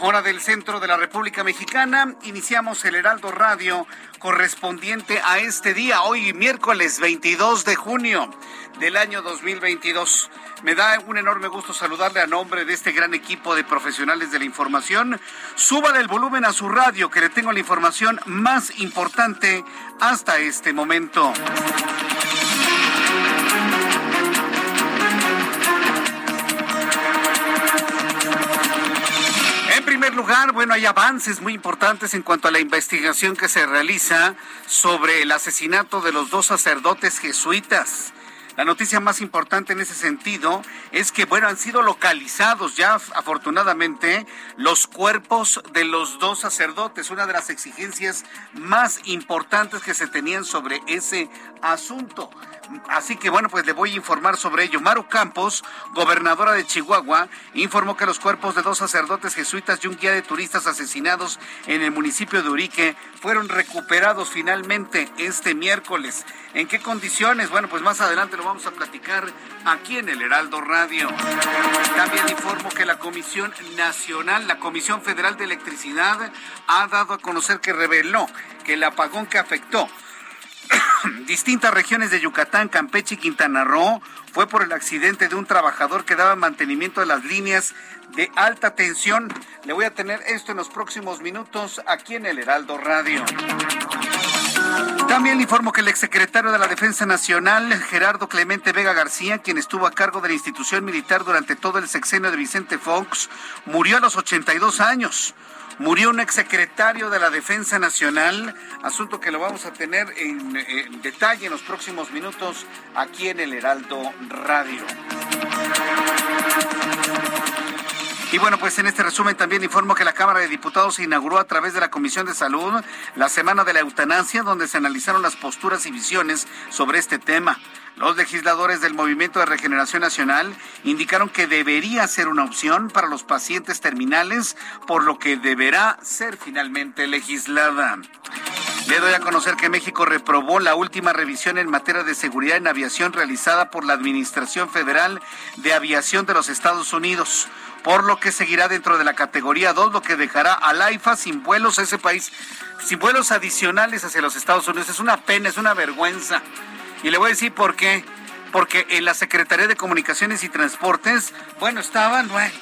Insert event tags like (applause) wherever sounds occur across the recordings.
Hora del centro de la República Mexicana. Iniciamos el Heraldo Radio correspondiente a este día, hoy miércoles 22 de junio del año 2022. Me da un enorme gusto saludarle a nombre de este gran equipo de profesionales de la información. Súbale el volumen a su radio que le tengo la información más importante hasta este momento. Bueno, hay avances muy importantes en cuanto a la investigación que se realiza sobre el asesinato de los dos sacerdotes jesuitas. La noticia más importante en ese sentido es que, bueno, han sido localizados ya afortunadamente los cuerpos de los dos sacerdotes, una de las exigencias más importantes que se tenían sobre ese asunto. Así que bueno, pues le voy a informar sobre ello. Maru Campos, gobernadora de Chihuahua, informó que los cuerpos de dos sacerdotes jesuitas y un guía de turistas asesinados en el municipio de Urique fueron recuperados finalmente este miércoles. ¿En qué condiciones? Bueno, pues más adelante lo vamos a platicar aquí en el Heraldo Radio. También informo que la Comisión Nacional, la Comisión Federal de Electricidad, ha dado a conocer que reveló que el apagón que afectó (coughs) distintas regiones de Yucatán, Campeche y Quintana Roo fue por el accidente de un trabajador que daba mantenimiento de las líneas de alta tensión. Le voy a tener esto en los próximos minutos aquí en el Heraldo Radio. También informo que el exsecretario de la Defensa Nacional, Gerardo Clemente Vega García, quien estuvo a cargo de la institución militar durante todo el sexenio de Vicente Fox, murió a los 82 años. Murió un exsecretario de la Defensa Nacional, asunto que lo vamos a tener en, en, detalle en los próximos minutos aquí en el Heraldo Radio. Y bueno, pues en este resumen también informo que la Cámara de Diputados inauguró a través de la Comisión de Salud la Semana de la Eutanasia, donde se analizaron las posturas y visiones sobre este tema. Los legisladores del Movimiento de Regeneración Nacional indicaron que debería ser una opción para los pacientes terminales, por lo que deberá ser finalmente legislada. Le doy a conocer que México reprobó la última revisión en materia de seguridad en aviación realizada por la Administración Federal de Aviación de los Estados Unidos por lo que seguirá dentro de la categoría 2, lo que dejará al AIFA sin vuelos a ese país, sin vuelos adicionales hacia los Estados Unidos. Es una pena, es una vergüenza. Y le voy a decir por qué. Porque en la Secretaría de Comunicaciones y Transportes, bueno, estaban, bueno,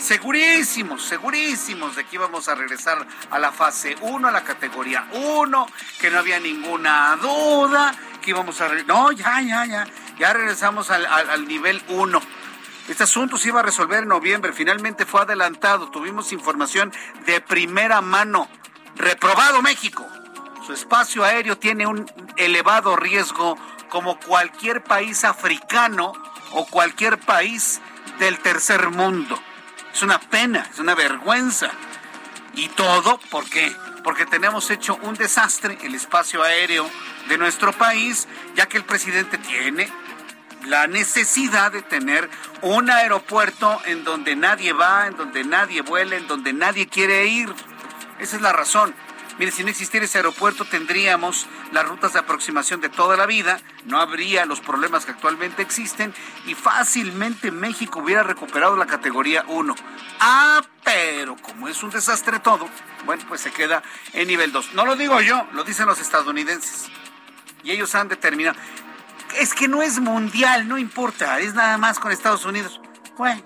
segurísimos, segurísimos de que íbamos a regresar a la fase 1, a la categoría 1, que no había ninguna duda, que íbamos a... No, ya, ya, ya, ya regresamos al, al nivel 1. Este asunto se iba a resolver en noviembre, finalmente fue adelantado, tuvimos información de primera mano. Reprobado México. Su espacio aéreo tiene un elevado riesgo como cualquier país africano o cualquier país del tercer mundo. Es una pena, es una vergüenza. Y todo, ¿por qué? Porque tenemos hecho un desastre el espacio aéreo de nuestro país, ya que el presidente tiene la necesidad de tener un aeropuerto en donde nadie va, en donde nadie vuela, en donde nadie quiere ir. Esa es la razón. Mire, si no existiera ese aeropuerto tendríamos las rutas de aproximación de toda la vida, no habría los problemas que actualmente existen y fácilmente México hubiera recuperado la categoría 1. Ah, pero como es un desastre todo, bueno, pues se queda en nivel 2. No lo digo yo, lo dicen los estadounidenses. Y ellos han determinado. Es que no es mundial, no importa, es nada más con Estados Unidos. Bueno,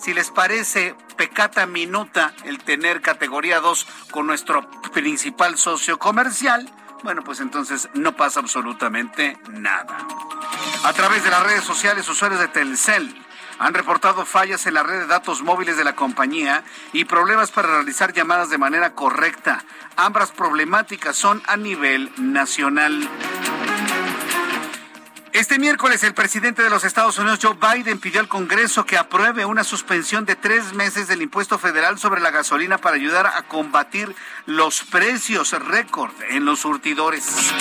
si les parece pecata minuta el tener categoría 2 con nuestro principal socio comercial, bueno, pues entonces no pasa absolutamente nada. A través de las redes sociales, usuarios de Telcel han reportado fallas en la red de datos móviles de la compañía y problemas para realizar llamadas de manera correcta. Ambas problemáticas son a nivel nacional. Este miércoles el presidente de los Estados Unidos, Joe Biden, pidió al Congreso que apruebe una suspensión de tres meses del impuesto federal sobre la gasolina para ayudar a combatir los precios récord en los surtidores.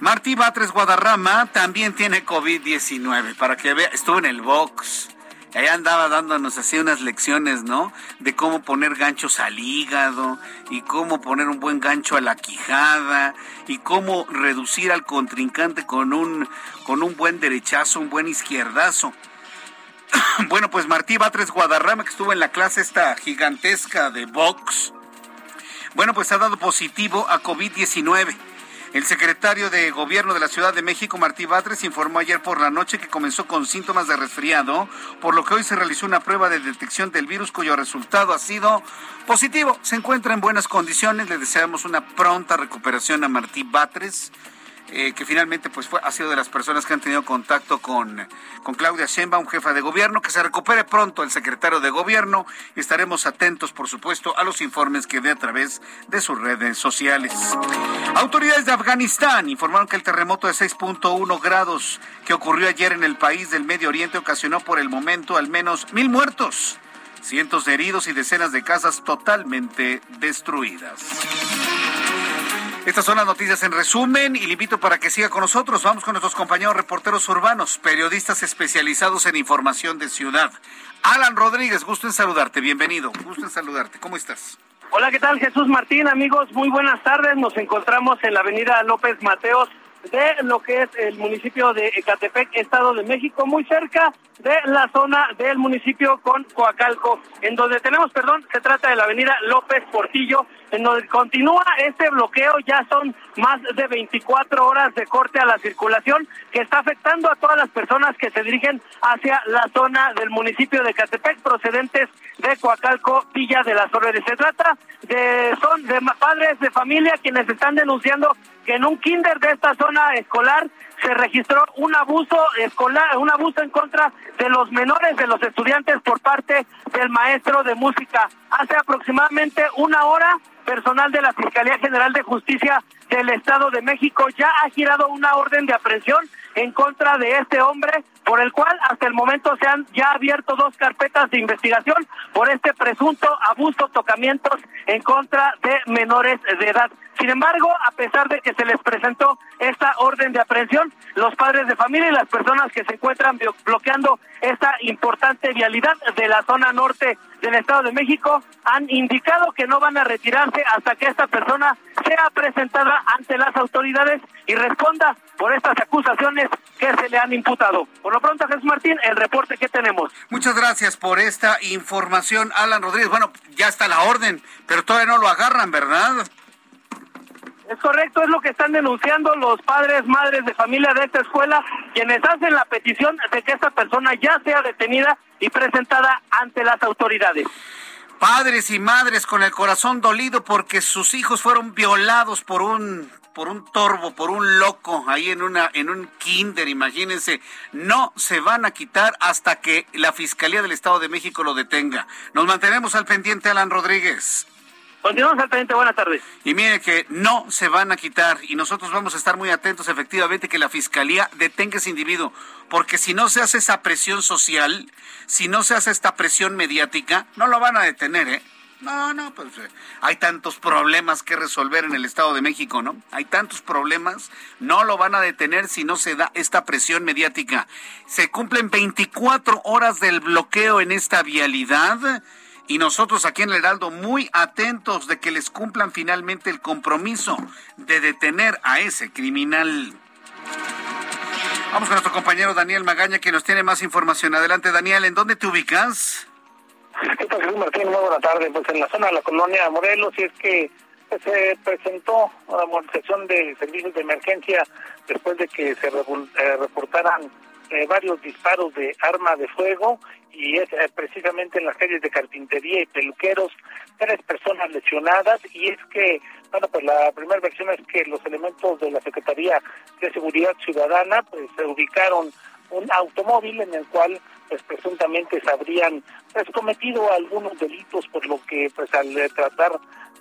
Martí Batres Guadarrama también tiene COVID-19, para que vea, estuvo en el box Ahí andaba dándonos así unas lecciones, ¿no? De cómo poner ganchos al hígado y cómo poner un buen gancho a la quijada y cómo reducir al contrincante con un, con un buen derechazo, un buen izquierdazo. (coughs) bueno, pues Martí Batres Guadarrama, que estuvo en la clase esta gigantesca de box, bueno, pues ha dado positivo a COVID-19. El secretario de Gobierno de la Ciudad de México, Martí Batres, informó ayer por la noche que comenzó con síntomas de resfriado, por lo que hoy se realizó una prueba de detección del virus cuyo resultado ha sido positivo. Se encuentra en buenas condiciones. Le deseamos una pronta recuperación a Martí Batres. Eh, que finalmente pues fue, ha sido de las personas que han tenido contacto con, con Claudia Sheinbaum, jefa de gobierno, que se recupere pronto el secretario de gobierno estaremos atentos, por supuesto, a los informes que dé a través de sus redes sociales. Autoridades de Afganistán informaron que el terremoto de 6.1 grados que ocurrió ayer en el país del Medio Oriente ocasionó por el momento al menos mil muertos, cientos de heridos y decenas de casas totalmente destruidas. Estas son las noticias en resumen y le invito para que siga con nosotros. Vamos con nuestros compañeros reporteros urbanos, periodistas especializados en información de ciudad. Alan Rodríguez, gusto en saludarte, bienvenido, gusto en saludarte, ¿cómo estás? Hola, ¿qué tal Jesús Martín? Amigos, muy buenas tardes. Nos encontramos en la avenida López Mateos de lo que es el municipio de Ecatepec, Estado de México, muy cerca de la zona del municipio con Coacalco, en donde tenemos, perdón, se trata de la avenida López Portillo, en donde continúa este bloqueo, ya son más de 24 horas de corte a la circulación que está afectando a todas las personas que se dirigen hacia la zona del municipio de Catepec procedentes de Coacalco, Villa de las Flores. Se trata de son de padres de familia quienes están denunciando que en un kinder de esta zona escolar se registró un abuso escolar, un abuso en contra de los menores de los estudiantes por parte del maestro de música. Hace aproximadamente una hora, personal de la Fiscalía General de Justicia del Estado de México ya ha girado una orden de aprehensión en contra de este hombre, por el cual hasta el momento se han ya abierto dos carpetas de investigación por este presunto abuso, tocamientos en contra de menores de edad. Sin embargo, a pesar de que se les presentó esta orden de aprehensión, los padres de familia y las personas que se encuentran bloqueando esta importante vialidad de la zona norte del Estado de México han indicado que no van a retirarse hasta que esta persona sea presentada ante las autoridades y responda por estas acusaciones que se le han imputado. Por lo pronto, Jesús Martín, el reporte que tenemos. Muchas gracias por esta información, Alan Rodríguez. Bueno, ya está la orden, pero todavía no lo agarran, ¿verdad? Es correcto, es lo que están denunciando los padres, madres de familia de esta escuela, quienes hacen la petición de que esta persona ya sea detenida y presentada ante las autoridades. Padres y madres con el corazón dolido porque sus hijos fueron violados por un por un torbo, por un loco ahí en una en un kinder, imagínense, no se van a quitar hasta que la Fiscalía del Estado de México lo detenga. Nos mantenemos al pendiente Alan Rodríguez. Continuamos al pendiente, buenas tardes. Y mire que no se van a quitar y nosotros vamos a estar muy atentos efectivamente que la Fiscalía detenga ese individuo, porque si no se hace esa presión social, si no se hace esta presión mediática, no lo van a detener, ¿eh? No, no, pues eh, hay tantos problemas que resolver en el Estado de México, ¿no? Hay tantos problemas, no lo van a detener si no se da esta presión mediática. Se cumplen 24 horas del bloqueo en esta vialidad y nosotros aquí en el Heraldo muy atentos de que les cumplan finalmente el compromiso de detener a ese criminal. Vamos con nuestro compañero Daniel Magaña que nos tiene más información. Adelante Daniel, ¿en dónde te ubicas? ¿Qué tal, Jesús Martín? Muy buena tarde. Pues en la zona de la colonia Morelos, y es que pues, se presentó una movilización de servicios de emergencia después de que se eh, reportaran eh, varios disparos de arma de fuego y es eh, precisamente en las calles de carpintería y peluqueros, tres personas lesionadas y es que, bueno, pues la primera versión es que los elementos de la Secretaría de Seguridad Ciudadana pues se ubicaron un automóvil en el cual pues presuntamente se habrían pues, cometido algunos delitos por lo que pues al eh, tratar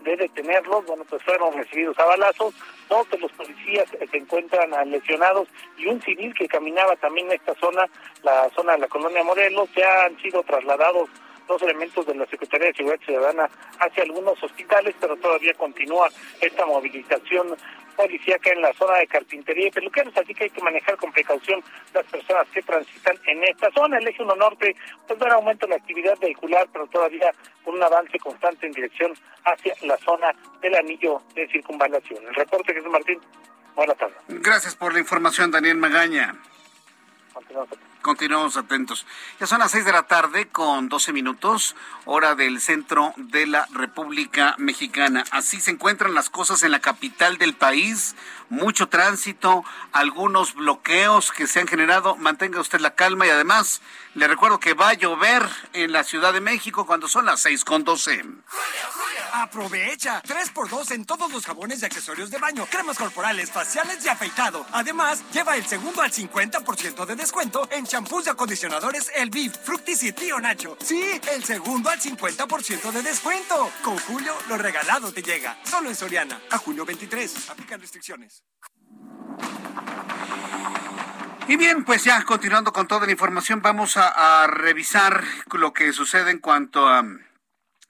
de detenerlos, bueno pues fueron recibidos a balazos, dos los policías se encuentran lesionados y un civil que caminaba también en esta zona, la zona de la colonia Morelos, ya han sido trasladados dos elementos de la Secretaría de Seguridad Ciudadana hacia algunos hospitales, pero todavía continúa esta movilización policíaca en la zona de carpintería y peluqueros, así que hay que manejar con precaución las personas que transitan en esta zona. El eje 1 norte, pues ver aumento en la actividad vehicular, pero todavía con un avance constante en dirección hacia la zona del anillo de circunvalación. El reporte, Jesús Martín. Buenas tardes. Gracias por la información, Daniel Magaña. Continuamos atentos. Ya son las seis de la tarde con doce minutos, hora del centro de la República Mexicana. Así se encuentran las cosas en la capital del país. Mucho tránsito, algunos bloqueos que se han generado. Mantenga usted la calma y además le recuerdo que va a llover en la Ciudad de México cuando son las seis con doce. Aprovecha 3x2 en todos los jabones y accesorios de baño, cremas corporales, faciales y afeitado. Además, lleva el segundo al 50% de descuento en champús y acondicionadores El Beef, Fructis y Tío Nacho. Sí, el segundo al 50% de descuento. Con Julio, lo regalado te llega. Solo en Soriana. A junio 23. Aplican restricciones. Y bien, pues ya continuando con toda la información, vamos a revisar lo que sucede en cuanto a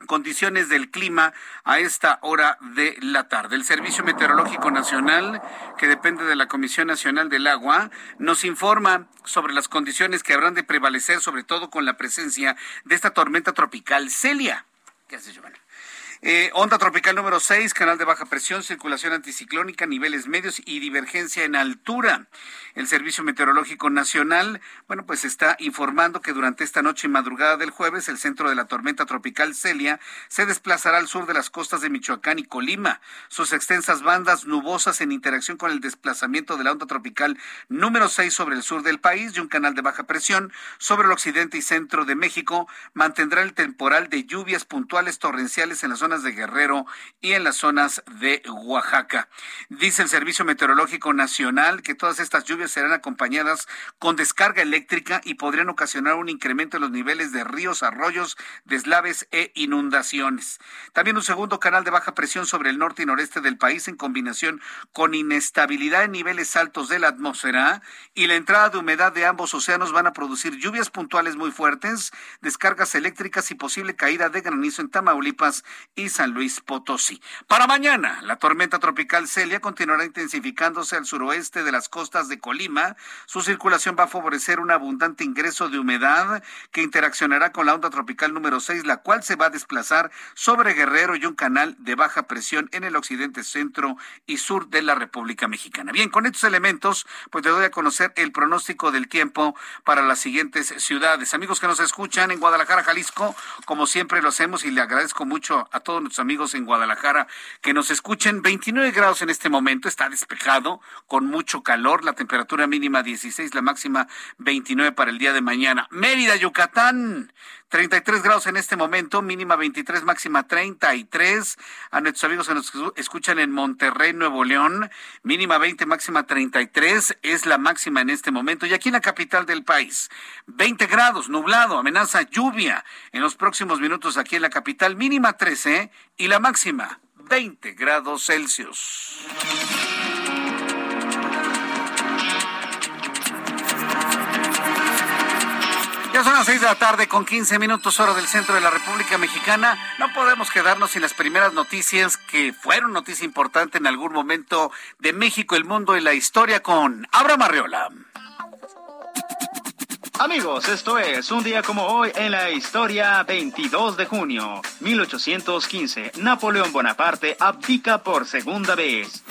condiciones del clima a esta hora de la tarde. El Servicio Meteorológico Nacional, que depende de la Comisión Nacional del Agua, nos informa sobre las condiciones que habrán de prevalecer, sobre todo con la presencia de esta tormenta tropical Celia. ¿Qué hace Giovanna? Eh, onda tropical número 6, canal de baja presión, circulación anticiclónica, niveles medios y divergencia en altura. El Servicio Meteorológico Nacional, bueno, pues está informando que durante esta noche y madrugada del jueves, el centro de la tormenta tropical Celia se desplazará al sur de las costas de Michoacán y Colima. Sus extensas bandas nubosas en interacción con el desplazamiento de la onda tropical número 6 sobre el sur del país y un canal de baja presión sobre el occidente y centro de México mantendrá el temporal de lluvias puntuales torrenciales en la zona de Guerrero y en las zonas de Oaxaca. Dice el Servicio Meteorológico Nacional que todas estas lluvias serán acompañadas con descarga eléctrica y podrían ocasionar un incremento en los niveles de ríos, arroyos, deslaves e inundaciones. También un segundo canal de baja presión sobre el norte y noreste del país en combinación con inestabilidad en niveles altos de la atmósfera y la entrada de humedad de ambos océanos van a producir lluvias puntuales muy fuertes, descargas eléctricas y posible caída de granizo en Tamaulipas San Luis Potosí. Para mañana, la tormenta tropical Celia continuará intensificándose al suroeste de las costas de Colima. Su circulación va a favorecer un abundante ingreso de humedad que interaccionará con la onda tropical número 6, la cual se va a desplazar sobre Guerrero y un canal de baja presión en el occidente, centro y sur de la República Mexicana. Bien, con estos elementos, pues te doy a conocer el pronóstico del tiempo para las siguientes ciudades. Amigos que nos escuchan en Guadalajara, Jalisco, como siempre lo hacemos y le agradezco mucho a todos nuestros amigos en Guadalajara que nos escuchen. 29 grados en este momento, está despejado, con mucho calor, la temperatura mínima 16, la máxima 29 para el día de mañana. Mérida, Yucatán, 33 grados en este momento, mínima 23, máxima 33. A nuestros amigos que nos escuchan en Monterrey, Nuevo León, mínima 20, máxima 33, es la máxima en este momento. Y aquí en la capital del país, 20 grados, nublado, amenaza lluvia en los próximos minutos aquí en la capital, mínima 13 y la máxima 20 grados Celsius. Ya son las seis de la tarde con 15 minutos hora del centro de la República Mexicana. No podemos quedarnos sin las primeras noticias que fueron noticia importante en algún momento de México, el mundo y la historia con Abraham Arreola. Amigos, esto es un día como hoy en la historia 22 de junio 1815. Napoleón Bonaparte abdica por segunda vez.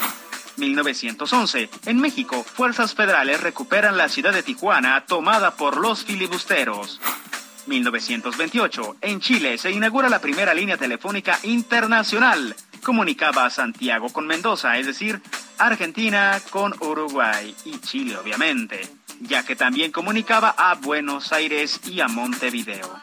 1911. En México, fuerzas federales recuperan la ciudad de Tijuana tomada por los filibusteros. 1928. En Chile se inaugura la primera línea telefónica internacional. Comunicaba Santiago con Mendoza, es decir, Argentina con Uruguay y Chile, obviamente, ya que también comunicaba a Buenos Aires y a Montevideo.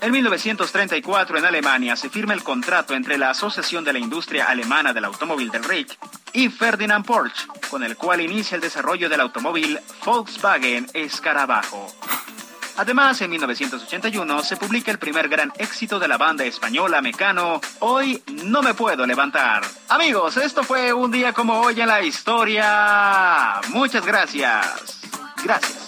En 1934 en Alemania se firma el contrato entre la Asociación de la Industria Alemana del Automóvil del Reich y Ferdinand Porsche, con el cual inicia el desarrollo del automóvil Volkswagen Escarabajo. Además, en 1981 se publica el primer gran éxito de la banda española Mecano, Hoy no me puedo levantar. Amigos, esto fue un día como hoy en la historia. Muchas gracias. Gracias.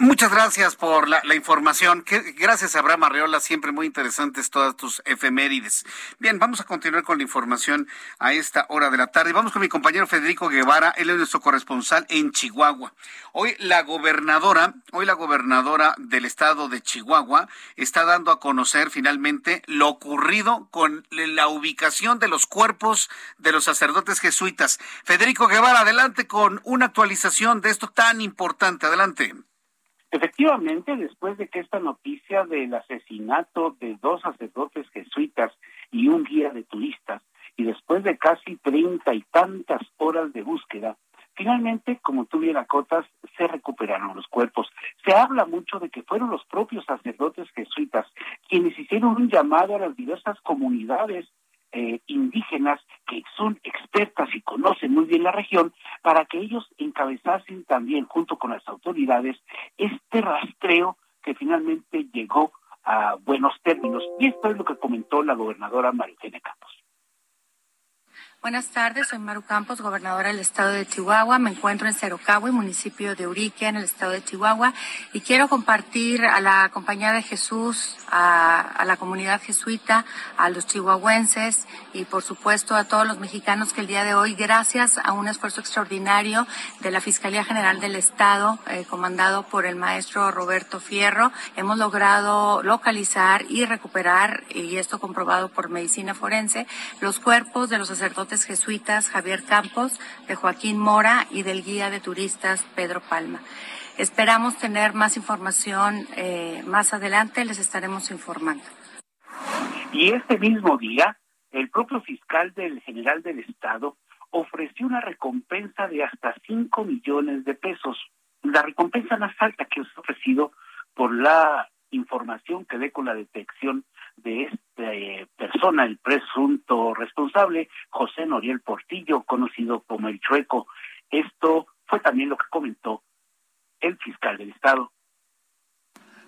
Muchas gracias por la, información. gracias, Abraham Arreola. Siempre muy interesantes todas tus efemérides. Bien, vamos a continuar con la información a esta hora de la tarde. Vamos con mi compañero Federico Guevara. Él es nuestro corresponsal en Chihuahua. Hoy la gobernadora, hoy la gobernadora del estado de Chihuahua está dando a conocer finalmente lo ocurrido con la ubicación de los cuerpos de los sacerdotes jesuitas. Federico Guevara, adelante con una actualización de esto tan importante. Adelante. Efectivamente, después de que esta noticia del asesinato de dos sacerdotes jesuitas y un guía de turistas, y después de casi treinta y tantas horas de búsqueda, finalmente, como tú bien se recuperaron los cuerpos. Se habla mucho de que fueron los propios sacerdotes jesuitas quienes hicieron un llamado a las diversas comunidades eh, indígenas que son expertas y conocen muy bien la región para que ellos encabezasen también junto con las autoridades este rastreo que finalmente llegó a buenos términos. Y esto es lo que comentó la gobernadora María Campos. Buenas tardes, soy Maru Campos, gobernadora del estado de Chihuahua. Me encuentro en Cerocagua, municipio de Urique, en el estado de Chihuahua, y quiero compartir a la Compañía de Jesús, a, la comunidad jesuita, a los chihuahuenses y por supuesto a todos los mexicanos que el día de hoy, gracias a un esfuerzo extraordinario de la Fiscalía General del Estado, eh, comandado por el maestro Roberto Fierro, hemos logrado localizar y recuperar, y esto comprobado por medicina forense, los cuerpos de los sacerdotes jesuitas Javier Campos, de Joaquín Mora y del guía de turistas Pedro Palma. Esperamos tener más información eh, más adelante, les estaremos informando. Y este mismo día, el propio fiscal del general del Estado ofreció una recompensa de hasta 5 millones de pesos, la recompensa más alta que ha ofrecido por la información que dé con la detección de esta eh, persona, el presunto responsable, José Noriel Portillo, conocido como el Chueco. Esto fue también lo que comentó el fiscal del Estado.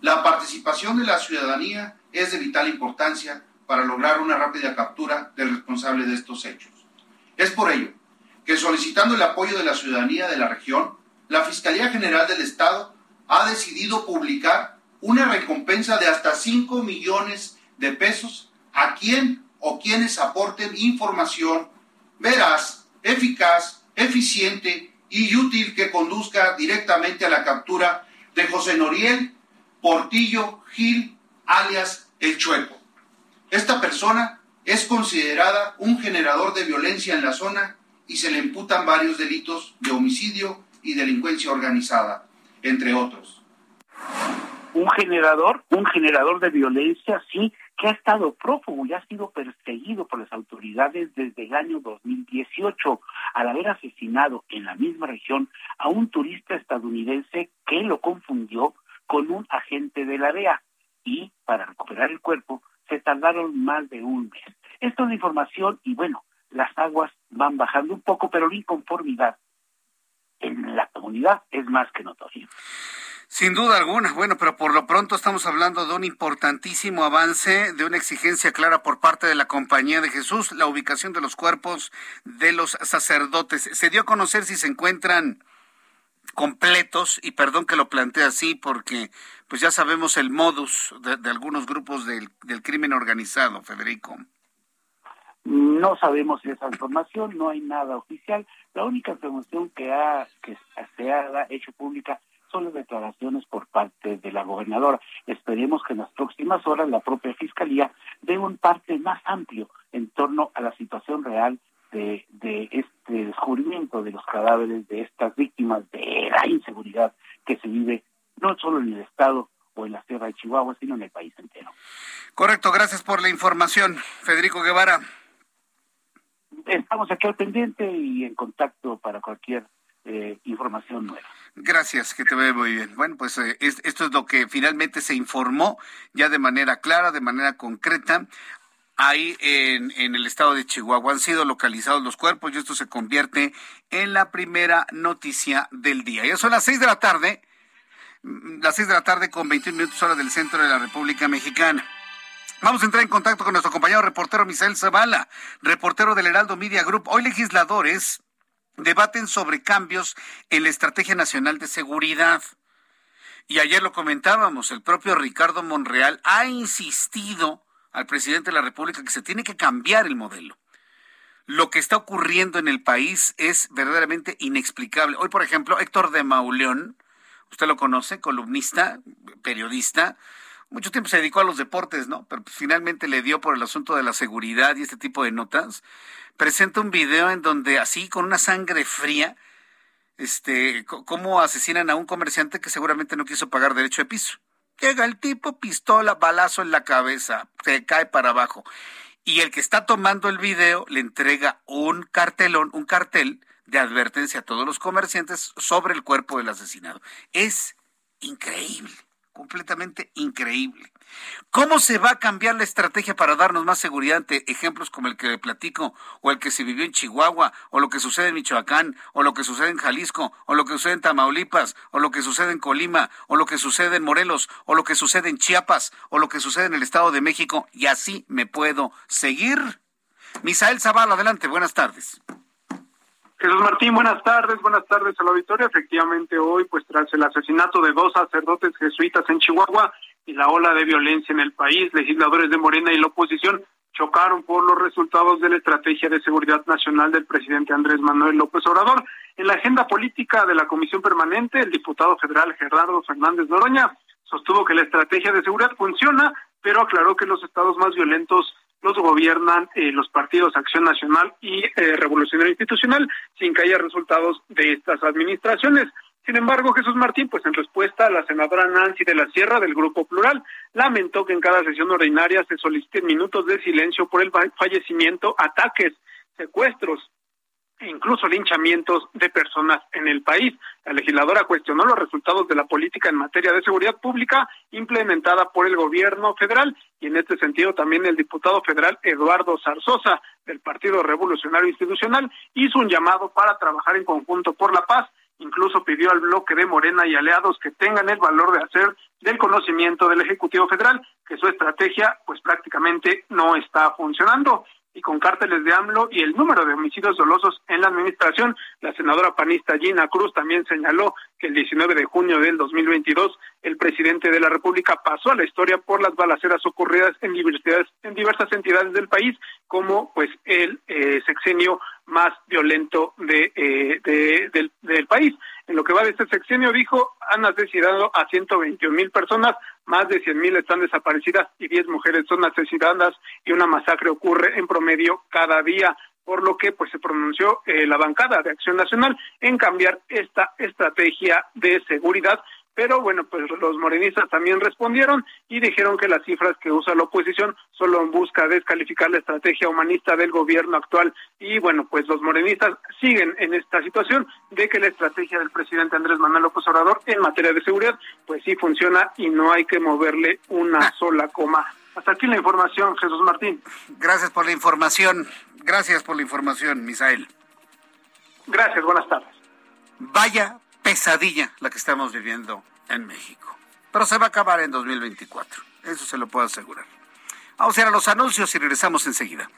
La participación de la ciudadanía es de vital importancia para lograr una rápida captura del responsable de estos hechos. Es por ello que solicitando el apoyo de la ciudadanía de la región, la Fiscalía General del Estado ha decidido publicar una recompensa de hasta 5 millones de pesos a quien o quienes aporten información veraz, eficaz, eficiente y útil que conduzca directamente a la captura de José Noriel Portillo Gil, alias El Chueco. Esta persona es considerada un generador de violencia en la zona y se le imputan varios delitos de homicidio y delincuencia organizada, entre otros. Un generador, un generador de violencia, sí, que ha estado prófugo y ha sido perseguido por las autoridades desde el año 2018 al haber asesinado en la misma región a un turista estadounidense que lo confundió con un agente de la DEA y para recuperar el cuerpo se tardaron más de un mes. Esto es información y bueno, las aguas van bajando un poco, pero la inconformidad en la comunidad es más que notoria. Sin duda alguna, bueno, pero por lo pronto estamos hablando de un importantísimo avance, de una exigencia clara por parte de la Compañía de Jesús, la ubicación de los cuerpos de los sacerdotes. Se dio a conocer si se encuentran completos, y perdón que lo plantee así, porque pues ya sabemos el modus de, algunos grupos del, del crimen organizado, Federico. No sabemos esa información, no hay nada oficial. La única información que, ha, que se ha hecho pública son las declaraciones por parte de la gobernadora. Esperemos que en las próximas horas la propia Fiscalía dé un parte más amplio en torno a la situación real de, de este descubrimiento de los cadáveres de estas víctimas de la inseguridad que se vive no solo en el estado o en la sierra de Chihuahua, sino en el país entero. Correcto, gracias por la información, Federico Guevara. Estamos aquí al pendiente y en contacto para cualquier eh, información nueva. Gracias, que te vea muy bien. Bueno, pues eh, esto es lo que finalmente se informó ya de manera clara, de manera concreta. Ahí en, en el estado de Chihuahua han sido localizados los cuerpos y esto se convierte en la primera noticia del día. Ya son las seis de la tarde, mm, las seis de la tarde con 21 minutos hora del centro de la República Mexicana. Vamos a entrar en contacto con nuestro compañero reportero Misael Zavala, reportero del Heraldo Media Group. Hoy legisladores debaten sobre cambios en la Estrategia Nacional de Seguridad. Y ayer lo comentábamos, el propio Ricardo Monreal ha insistido al presidente de la República que se tiene que cambiar el modelo. Lo que está ocurriendo en el país es verdaderamente inexplicable. Hoy, por ejemplo, Héctor de Mauleón, usted lo conoce, columnista, periodista, mucho tiempo se dedicó a los deportes, ¿no? Pero finalmente le dio por el asunto de la seguridad y este tipo de notas presenta un video en donde así con una sangre fría, este, cómo asesinan a un comerciante que seguramente no quiso pagar derecho de piso. Llega el tipo, pistola, balazo en la cabeza, se cae para abajo. Y el que está tomando el video le entrega un cartelón, un cartel de advertencia a todos los comerciantes sobre el cuerpo del asesinado. Es increíble, completamente increíble. ¿Cómo se va a cambiar la estrategia para darnos más seguridad ante ejemplos como el que le platico, o el que se vivió en Chihuahua, o lo que sucede en Michoacán, o lo que sucede en Jalisco, o lo que sucede en Tamaulipas, o lo que sucede en Colima, o lo que sucede en Morelos, o lo que sucede en Chiapas, o lo que sucede en el Estado de México? Y así me puedo seguir. Misael Zavala, adelante, buenas tardes. Jesús Martín, buenas tardes, buenas tardes al auditorio. Efectivamente, hoy, pues tras el asesinato de dos sacerdotes jesuitas en Chihuahua, y la ola de violencia en el país, legisladores de Morena y la oposición chocaron por los resultados de la estrategia de seguridad nacional del presidente Andrés Manuel López Obrador. En la agenda política de la Comisión Permanente, el diputado federal Gerardo Fernández Noroña sostuvo que la estrategia de seguridad funciona, pero aclaró que los estados más violentos los gobiernan eh, los partidos Acción Nacional y eh, Revolucionario Institucional sin que haya resultados de estas administraciones. Sin embargo, Jesús Martín, pues en respuesta a la senadora Nancy de la Sierra del Grupo Plural, lamentó que en cada sesión ordinaria se soliciten minutos de silencio por el fallecimiento, ataques, secuestros incluso linchamientos de personas en el país. La legisladora cuestionó los resultados de la política en materia de seguridad pública implementada por el gobierno federal y en este sentido también el diputado federal Eduardo Zarzosa del Partido Revolucionario Institucional hizo un llamado para trabajar en conjunto por la paz incluso pidió al bloque de Morena y aliados que tengan el valor de hacer del conocimiento del Ejecutivo Federal que su estrategia pues prácticamente no está funcionando y con cárteles de AMLO y el número de homicidios dolosos en la administración, la senadora panista Gina Cruz también señaló que el 19 de junio del 2022 el presidente de la República pasó a la historia por las balaceras ocurridas en en diversas entidades del país, como pues el eh, sexenio más violento de, eh, del, del país. En lo que va de este sexenio, dijo, han asesinado a 121 mil personas, más de 100 mil están desaparecidas y 10 mujeres son asesinadas y una masacre ocurre en promedio cada día por lo que pues se pronunció eh, la bancada de Acción Nacional en cambiar esta estrategia de seguridad pero bueno, pues los morenistas también respondieron y dijeron que las cifras que usa la oposición solo busca descalificar la estrategia humanista del gobierno actual y bueno, pues los morenistas siguen en esta situación de que la estrategia del presidente Andrés Manuel López Obrador en materia de seguridad pues sí funciona y no hay que moverle una ah. sola coma. Hasta aquí la información, Jesús Martín. Gracias por la información. Gracias por la información, Misael. Gracias, buenas tardes. Vaya pesadilla la que estamos viviendo en México. Pero se va a acabar en 2024, eso se lo puedo asegurar. Vamos a ir a los anuncios y regresamos enseguida.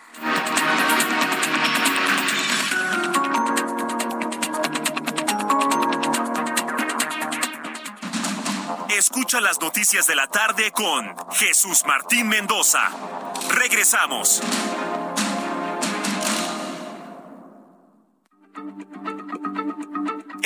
Escucha las noticias de la tarde con Jesús Martín Mendoza. Regresamos.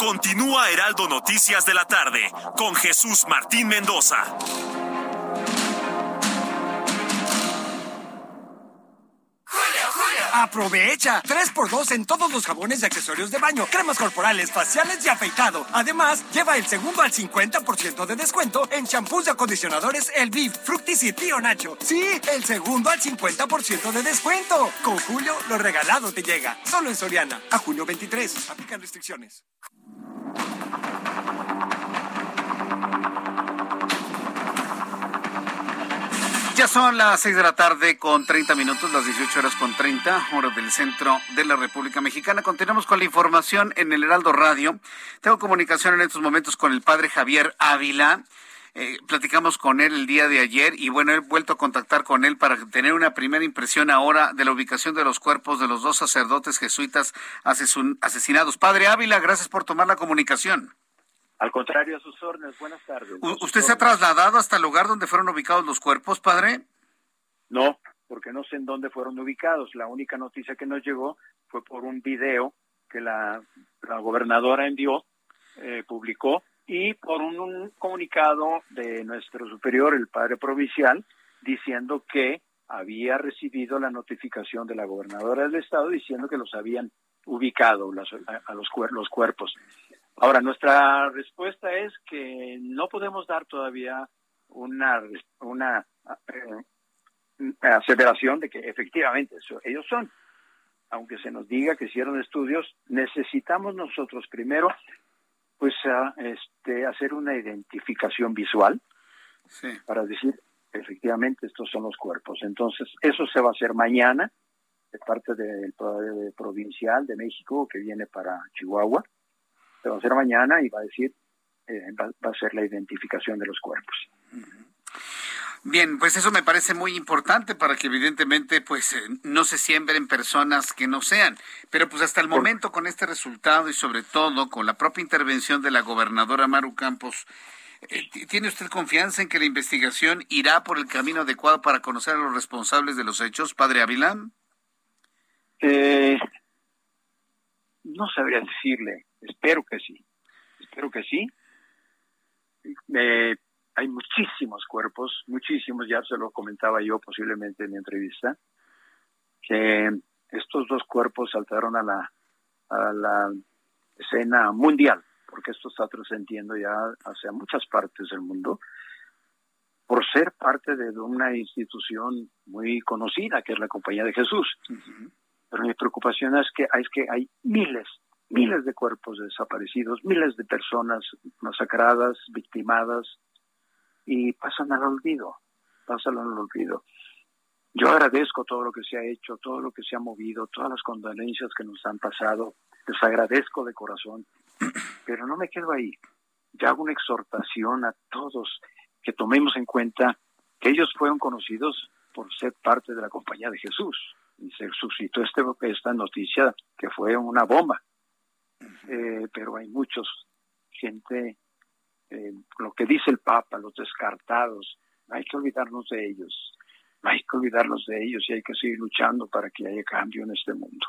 Continúa Heraldo Noticias de la tarde con Jesús Martín Mendoza. Aprovecha 3x2 en todos los jabones y accesorios de baño, cremas corporales, faciales y afeitado. Además, lleva el segundo al 50% de descuento en champús y acondicionadores El Beef, Fructis y Tío Nacho. Sí, el segundo al 50% de descuento. Con Julio, lo regalado te llega. Solo en Soriana. A junio 23. Aplican restricciones. Ya son las 6 de la tarde con 30 minutos, las 18 horas con 30, hora del centro de la República Mexicana. Continuamos con la información en el Heraldo Radio. Tengo comunicación en estos momentos con el padre Javier Ávila. Eh, platicamos con él el día de ayer y bueno, he vuelto a contactar con él para tener una primera impresión ahora de la ubicación de los cuerpos de los dos sacerdotes jesuitas asesinados. Padre Ávila, gracias por tomar la comunicación. Al contrario, a sus órdenes. Buenas tardes. ¿Usted se ha trasladado hasta el lugar donde fueron ubicados los cuerpos, padre? No, porque no sé en dónde fueron ubicados. La única noticia que nos llegó fue por un video que la, gobernadora envió, eh, publicó, y por un, comunicado de nuestro superior, el padre provincial, diciendo que había recibido la notificación de la gobernadora del estado diciendo que los habían ubicado a, los, los cuerpos. Ahora, nuestra respuesta es que no podemos dar todavía una, una eh, aseveración de que efectivamente ellos son. Aunque se nos diga que hicieron estudios, necesitamos nosotros primero pues este, hacer una identificación visual para decir efectivamente estos son los cuerpos. Entonces, eso se va a hacer mañana de parte del provincial de México que viene para Chihuahua se va a hacer mañana y va a decir, eh, va, a ser la identificación de los cuerpos. Bien, pues eso me parece muy importante para que evidentemente pues eh, no se siembren personas que no sean. Pero pues hasta el momento con este resultado y sobre todo con la propia intervención de la gobernadora Maru Campos, eh, ¿tiene usted confianza en que la investigación irá por el camino adecuado para conocer a los responsables de los hechos, padre Avilán? no sabría decirle. Espero que sí. Espero que sí. Eh, hay muchísimos cuerpos, muchísimos, ya se lo comentaba yo posiblemente en mi entrevista, que estos dos cuerpos saltaron a la, a la escena mundial, porque esto está trascendiendo ya hacia muchas partes del mundo, por ser parte de una institución muy conocida, que es la Compañía de Jesús. Pero mi preocupación es que, es que hay miles miles de cuerpos desaparecidos, miles de personas masacradas, victimadas, y pasan al olvido, pasan al olvido. Yo agradezco todo lo que se ha hecho, todo lo que se ha movido, todas las condolencias que nos han pasado, les agradezco de corazón, (clears throat) pero no me quedo ahí. Ya hago una exhortación a todos que tomemos en cuenta que ellos fueron conocidos por ser parte de la compañía de Jesús. Y se suscitó este, esta noticia que fue una bomba eh, pero hay muchos, gente eh, lo que dice el Papa, los descartados, hay que olvidarnos de ellos, hay que olvidarnos de ellos y hay que seguir luchando para que haya cambio en este mundo.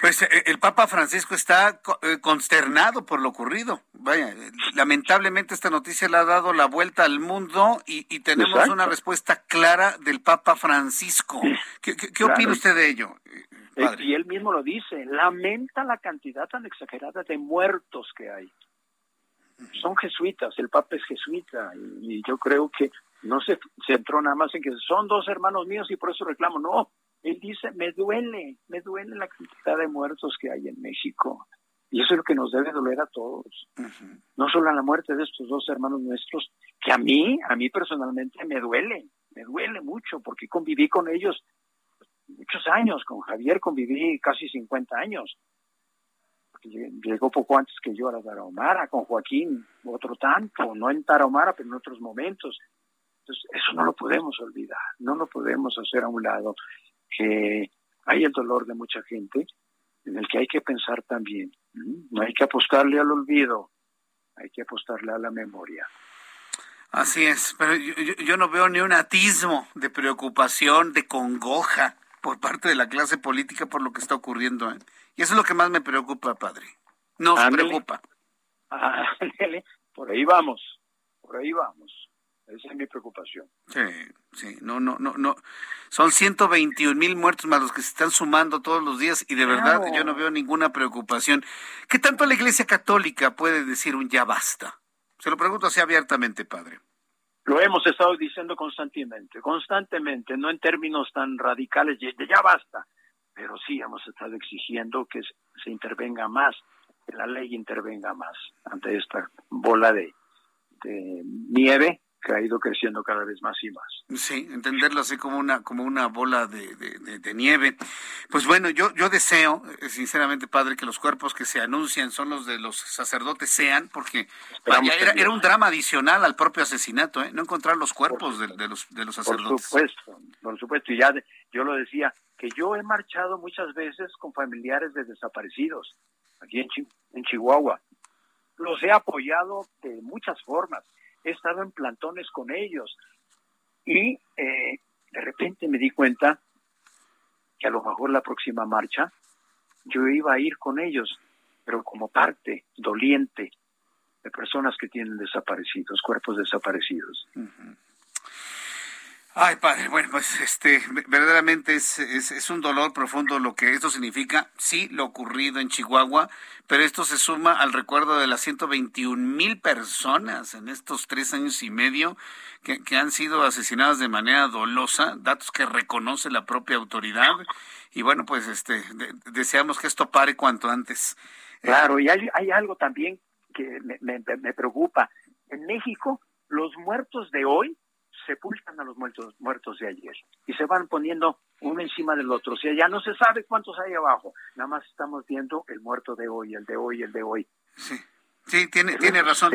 Pues eh, el Papa Francisco está eh, consternado por lo ocurrido. Vaya, lamentablemente esta noticia le ha dado la vuelta al mundo y, tenemos una respuesta clara del Papa Francisco. ¿Qué, opina usted de ello? Eh, y él mismo lo dice, lamenta la cantidad tan exagerada de muertos que hay. Son jesuitas, el Papa es jesuita y, y yo creo que no se centró nada más en que son dos hermanos míos y por eso reclamo. No, él dice, me duele, me duele la cantidad de muertos que hay en México. Y eso es lo que nos debe doler a todos. No solo la muerte de estos dos hermanos nuestros, que a mí, a mí personalmente me duele, me duele mucho, porque conviví con ellos muchos años, con Javier conviví casi 50 años. Llegó poco antes que yo a la Tarahumara, con Joaquín otro tanto, no en Tarahumara, pero en otros momentos. Entonces, eso no lo podemos olvidar, no lo podemos hacer a un lado que hay el dolor de mucha gente en el que hay que pensar también. No hay que apostarle al olvido, hay que apostarle a la memoria. Así es, pero yo, no veo ni un atismo de preocupación, de congoja por parte de la clase política por lo que está ocurriendo. ¿eh? Y eso es lo que más me preocupa, padre. Nos preocupa. por ahí vamos, por ahí vamos. Esa es mi preocupación. Sí, sí, no, no, no, no. Son 121 mil muertos más los que se están sumando todos los días y de verdad yo no veo ninguna preocupación. ¿Qué tanto la Iglesia Católica puede decir un ya basta? Se lo pregunto así abiertamente, padre. Lo hemos estado diciendo constantemente, constantemente, no en términos tan radicales ya basta, pero sí hemos estado exigiendo que se intervenga más, que la ley intervenga más ante esta bola de nieve que ha ido creciendo cada vez más y más. Sí, entenderlo así como una como una bola de, de, nieve. Pues bueno, yo yo deseo, eh, sinceramente, padre, que los cuerpos que se anuncian son los de los sacerdotes sean, porque era, era, un drama adicional al propio asesinato, ¿eh? no encontrar los cuerpos de, los de los sacerdotes. Por supuesto, por supuesto. Y ya yo lo decía que yo he marchado muchas veces con familiares de desaparecidos aquí en, en Chihuahua. Los he apoyado de muchas formas he estado en plantones con ellos y eh, de repente me di cuenta que a lo mejor la próxima marcha yo iba a ir con ellos, pero como parte doliente de personas que tienen desaparecidos, cuerpos desaparecidos. Ay, padre, bueno, pues este, verdaderamente es, es, un dolor profundo lo que esto significa. Sí, lo ocurrido en Chihuahua, pero esto se suma al recuerdo de las 121 mil personas en estos tres años y medio que, han sido asesinadas de manera dolosa, datos que reconoce la propia autoridad. Y bueno, pues este, deseamos que esto pare cuanto antes. Claro, y hay, hay algo también que me, me preocupa. En México, los muertos de hoy sepultan a los muertos, muertos de ayer y se van poniendo uno encima del otro. O sea, ya no se sabe cuántos hay abajo, nada más estamos viendo el muerto de hoy, el de hoy, el de hoy. Sí. Sí, tiene, tiene razón.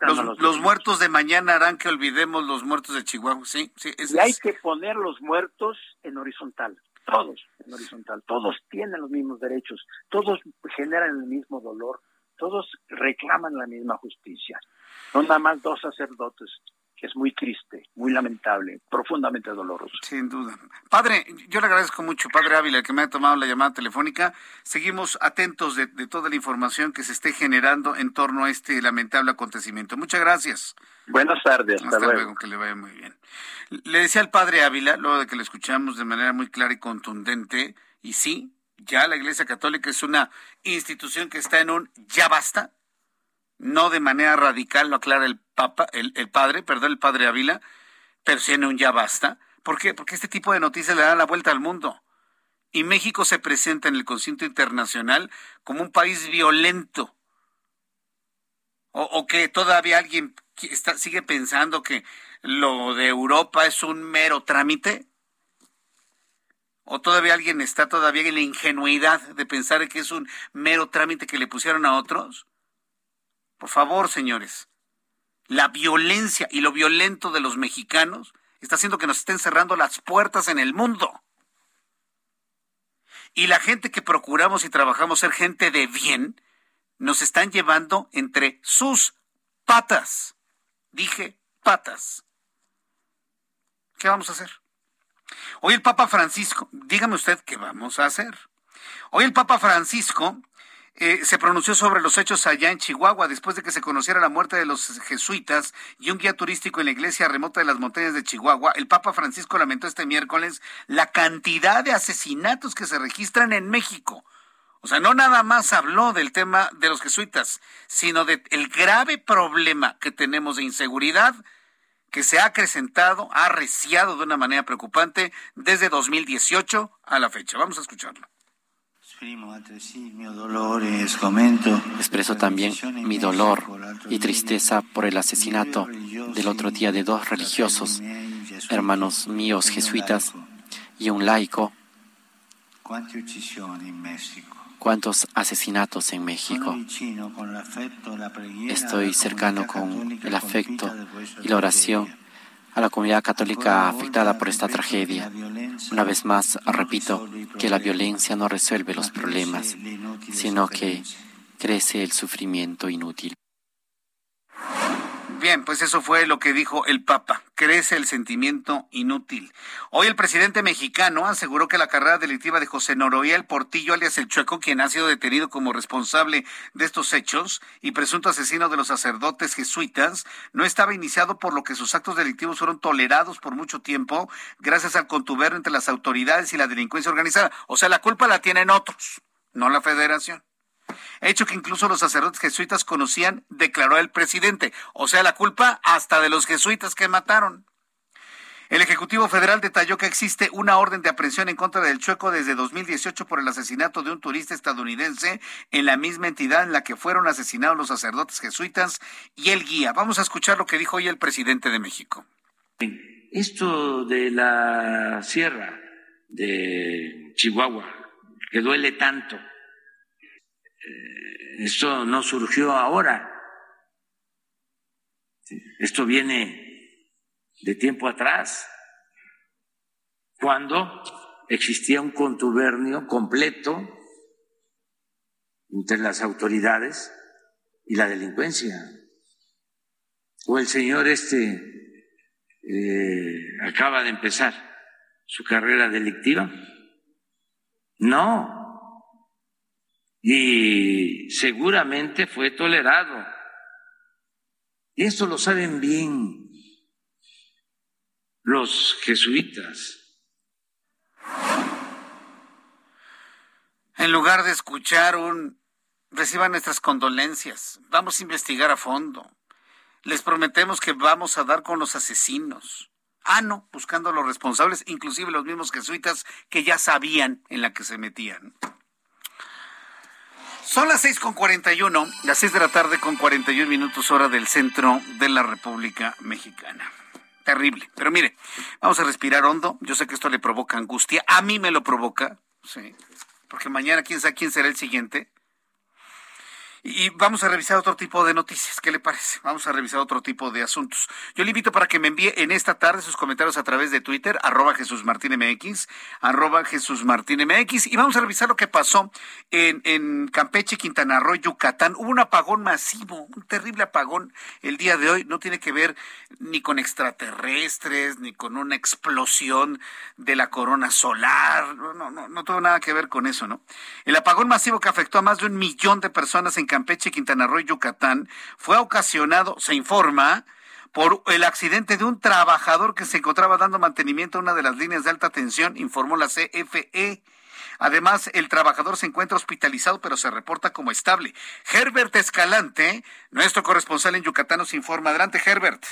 Los, los, muertos de mañana harán que olvidemos los muertos de Chihuahua. Sí, sí. y hay que poner los muertos en horizontal. Todos en horizontal. Todos tienen los mismos derechos. Todos generan el mismo dolor. Todos reclaman la misma justicia. No nada más dos sacerdotes que es muy triste, muy lamentable, profundamente doloroso. Sin duda. Padre, yo le agradezco mucho, Padre Ávila, que me haya tomado la llamada telefónica. Seguimos atentos de, toda la información que se esté generando en torno a este lamentable acontecimiento. Muchas gracias. Buenas tardes. Hasta, luego. que le vaya muy bien. Le decía al Padre Ávila, luego de que le escuchamos de manera muy clara y contundente, y sí, ya la Iglesia Católica es una institución que está en un ya basta, no de manera radical, lo aclara el Papa, el, padre, perdón, el padre Ávila, pero si en un ya basta. ¿Por qué? Porque este tipo de noticias le dan la vuelta al mundo. Y México se presenta en el concierto internacional como un país violento. O, que todavía alguien está, sigue pensando que lo de Europa es un mero trámite. ¿O todavía alguien está todavía en la ingenuidad de pensar que es un mero trámite que le pusieron a otros? Por favor, señores, la violencia y lo violento de los mexicanos está haciendo que nos estén cerrando las puertas en el mundo. Y la gente que procuramos y trabajamos ser gente de bien, nos están llevando entre sus patas. Dije patas. ¿Qué vamos a hacer? Hoy el Papa Francisco, dígame usted qué vamos a hacer. Hoy el Papa Francisco eh, se pronunció sobre los hechos allá en Chihuahua después de que se conociera la muerte de los jesuitas y un guía turístico en la iglesia remota de las montañas de Chihuahua. El Papa Francisco lamentó este miércoles la cantidad de asesinatos que se registran en México. O sea, no nada más habló del tema de los jesuitas, sino del grave problema que tenemos de inseguridad que se ha acrecentado, ha arreciado de una manera preocupante desde 2018 a la fecha. Vamos a escucharlo. Expreso también mi dolor y tristeza por el asesinato del otro día de dos religiosos, hermanos míos jesuitas y un laico. ¿Cuántos asesinatos en México? Estoy cercano con el afecto y la oración a la comunidad católica afectada por esta tragedia. Una vez más, repito que la violencia no resuelve los problemas, sino que crece el sufrimiento inútil. Bien, pues eso fue lo que dijo el Papa. Crece el sentimiento inútil. Hoy el presidente mexicano aseguró que la carrera delictiva de José Noroel Portillo, alias el Chueco, quien ha sido detenido como responsable de estos hechos y presunto asesino de los sacerdotes jesuitas, no estaba iniciado por lo que sus actos delictivos fueron tolerados por mucho tiempo gracias al contubernio entre las autoridades y la delincuencia organizada. O sea, la culpa la tienen otros, no la federación hecho que incluso los sacerdotes jesuitas conocían, declaró el presidente. O sea, la culpa hasta de los jesuitas que mataron. El Ejecutivo Federal detalló que existe una orden de aprehensión en contra del Chueco desde 2018 por el asesinato de un turista estadounidense en la misma entidad en la que fueron asesinados los sacerdotes jesuitas y el guía. Vamos a escuchar lo que dijo hoy el presidente de México. Esto de la sierra de Chihuahua, que duele tanto, esto no surgió ahora. Esto viene de tiempo atrás, cuando existía un contubernio completo entre las autoridades y la delincuencia. O el señor este eh, acaba de empezar su carrera delictiva. No, y seguramente fue tolerado. Y esto lo saben bien los jesuitas. En lugar de escuchar un reciban nuestras condolencias, vamos a investigar a fondo. Les prometemos que vamos a dar con los asesinos. Ah, no, buscando a los responsables, inclusive los mismos jesuitas que ya sabían en la que se metían. Son las seis con cuarenta y uno, las seis de la tarde con cuarenta y un minutos hora del centro de la República Mexicana. Terrible. Pero mire, vamos a respirar hondo. Yo sé que esto le provoca angustia. A mí me lo provoca, sí. Porque mañana quién sabe quién será el siguiente. Y vamos a revisar otro tipo de noticias. ¿Qué le parece? Vamos a revisar otro tipo de asuntos. Yo le invito para que me envíe en esta tarde sus comentarios a través de Twitter, arroba Jesús Martín MX, arroba Jesús Martín MX, y vamos a revisar lo que pasó en, en Campeche, Quintana Roo, Yucatán. Hubo un apagón masivo, un terrible apagón el día de hoy. No tiene que ver ni con extraterrestres, ni con una explosión de la corona solar. No, no, no, tuvo nada que ver con eso, ¿no? El apagón masivo que afectó a más de un millón de personas en Campeche, Quintana Roo y Yucatán fue ocasionado, se informa, por el accidente de un trabajador que se encontraba dando mantenimiento a una de las líneas de alta tensión, informó la CFE. Además, el trabajador se encuentra hospitalizado, pero se reporta como estable. Herbert Escalante, nuestro corresponsal en Yucatán, nos informa. Adelante, Herbert.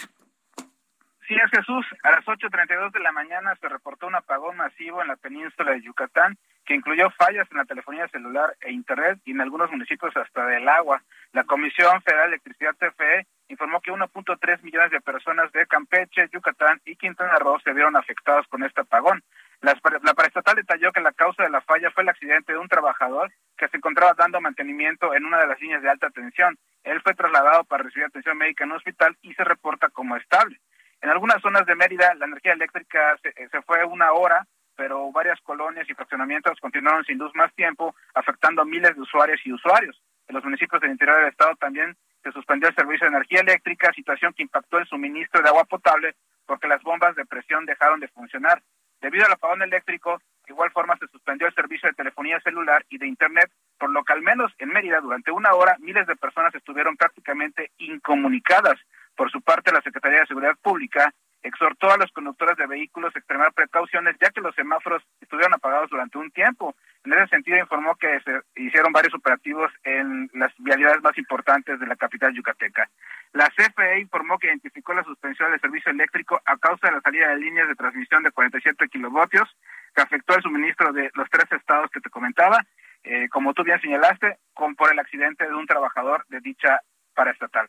Sí, es Jesús. A las 8.32 de la mañana se reportó un apagón masivo en la península de Yucatán que incluyó fallas en la telefonía celular e Internet y en algunos municipios hasta del agua. La Comisión Federal de Electricidad CFE informó que 1.3 millones de personas de Campeche, Yucatán y Quintana Roo se vieron afectadas con este apagón. La, la paraestatal detalló que la causa de la falla fue el accidente de un trabajador que se encontraba dando mantenimiento en una de las líneas de alta tensión. Él fue trasladado para recibir atención médica en un hospital y se reporta como estable. En algunas zonas de Mérida, la energía eléctrica se, se fue una hora pero varias colonias y fraccionamientos continuaron sin luz más tiempo, afectando a miles de usuarios y usuarios. En los municipios del interior del estado también se suspendió el servicio de energía eléctrica, situación que impactó el suministro de agua potable porque las bombas de presión dejaron de funcionar. Debido al apagón eléctrico, de igual forma se suspendió el servicio de telefonía celular y de Internet, por lo que al menos en Mérida durante una hora miles de personas estuvieron prácticamente incomunicadas. Por su parte, la Secretaría de Seguridad Pública exhortó a los conductores de vehículos a extremar precauciones ya que los semáforos estuvieron apagados durante un tiempo. En ese sentido informó que se hicieron varios operativos en las vialidades más importantes de la capital yucateca. La CFE informó que identificó la suspensión del servicio eléctrico a causa de la salida de líneas de transmisión de 47 kilovoltios que afectó el suministro de los tres estados que te comentaba, eh, como tú bien señalaste, con por el accidente de un trabajador de dicha paraestatal.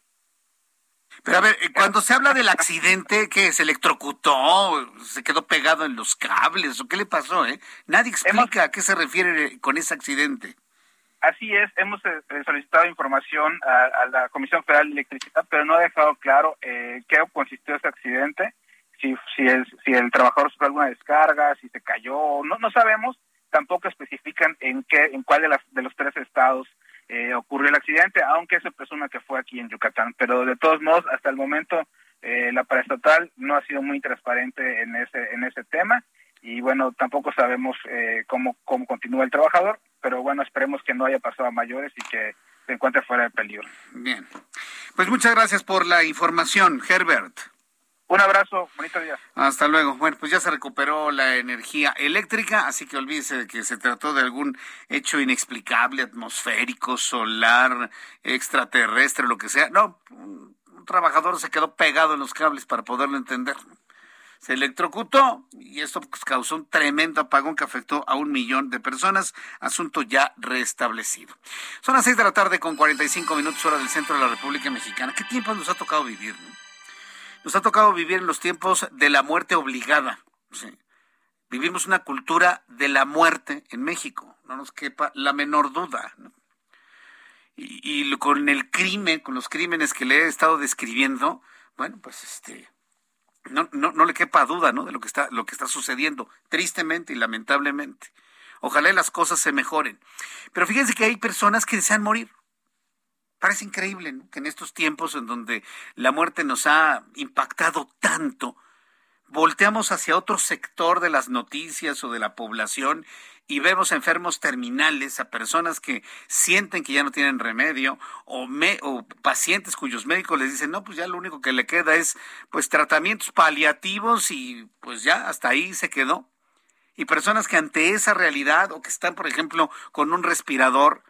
Pero a ver, eh, cuando se habla del accidente, que se electrocutó, se quedó pegado en los cables, o qué le pasó, ¿eh? Nadie explica a qué se refiere con ese accidente. Así es, hemos eh, eh, solicitado información a, la Comisión Federal de Electricidad, pero no ha dejado claro eh, qué consistió ese accidente, si, si, el, si el trabajador sufrió alguna descarga, si se cayó, no, no sabemos, tampoco especifican en qué, en cuál de, las, de los tres estados eh, ocurrió el accidente, aunque se presume que fue aquí en Yucatán. Pero de todos modos, hasta el momento, eh, la paraestatal no ha sido muy transparente en ese, en ese tema y bueno, tampoco sabemos eh, cómo, cómo continúa el trabajador, pero bueno, esperemos que no haya pasado a mayores y que se encuentre fuera de peligro. Bien. Pues muchas gracias por la información, Herbert. Un abrazo, bonito día. Hasta luego. Bueno, pues ya se recuperó la energía eléctrica, así que olvídese de que se trató de algún hecho inexplicable, atmosférico, solar, extraterrestre, lo que sea. No, un trabajador se quedó pegado en los cables para poderlo entender. Se electrocutó y esto pues, causó un tremendo apagón que afectó a un millón de personas, asunto ya restablecido. Son las seis de la tarde con 45 minutos hora del centro de la República Mexicana. ¿Qué tiempo nos ha tocado vivir? No? Nos ha tocado vivir en los tiempos de la muerte obligada. Vivimos una cultura de la muerte en México, no nos quepa la menor duda. Y, con el crimen, con los crímenes que le he estado describiendo, bueno, pues este, no, no, no le quepa duda, ¿no? De lo que está, lo que está sucediendo, tristemente y lamentablemente. Ojalá las cosas se mejoren. Pero fíjense que hay personas que desean morir. Parece increíble que en estos tiempos en donde la muerte nos ha impactado tanto, volteamos hacia otro sector de las noticias o de la población y vemos enfermos terminales, a personas que sienten que ya no tienen remedio, o, o pacientes cuyos médicos les dicen, no, pues ya lo único que le queda es pues tratamientos paliativos y pues ya hasta ahí se quedó. Y personas que ante esa realidad o que están, por ejemplo, con un respirador,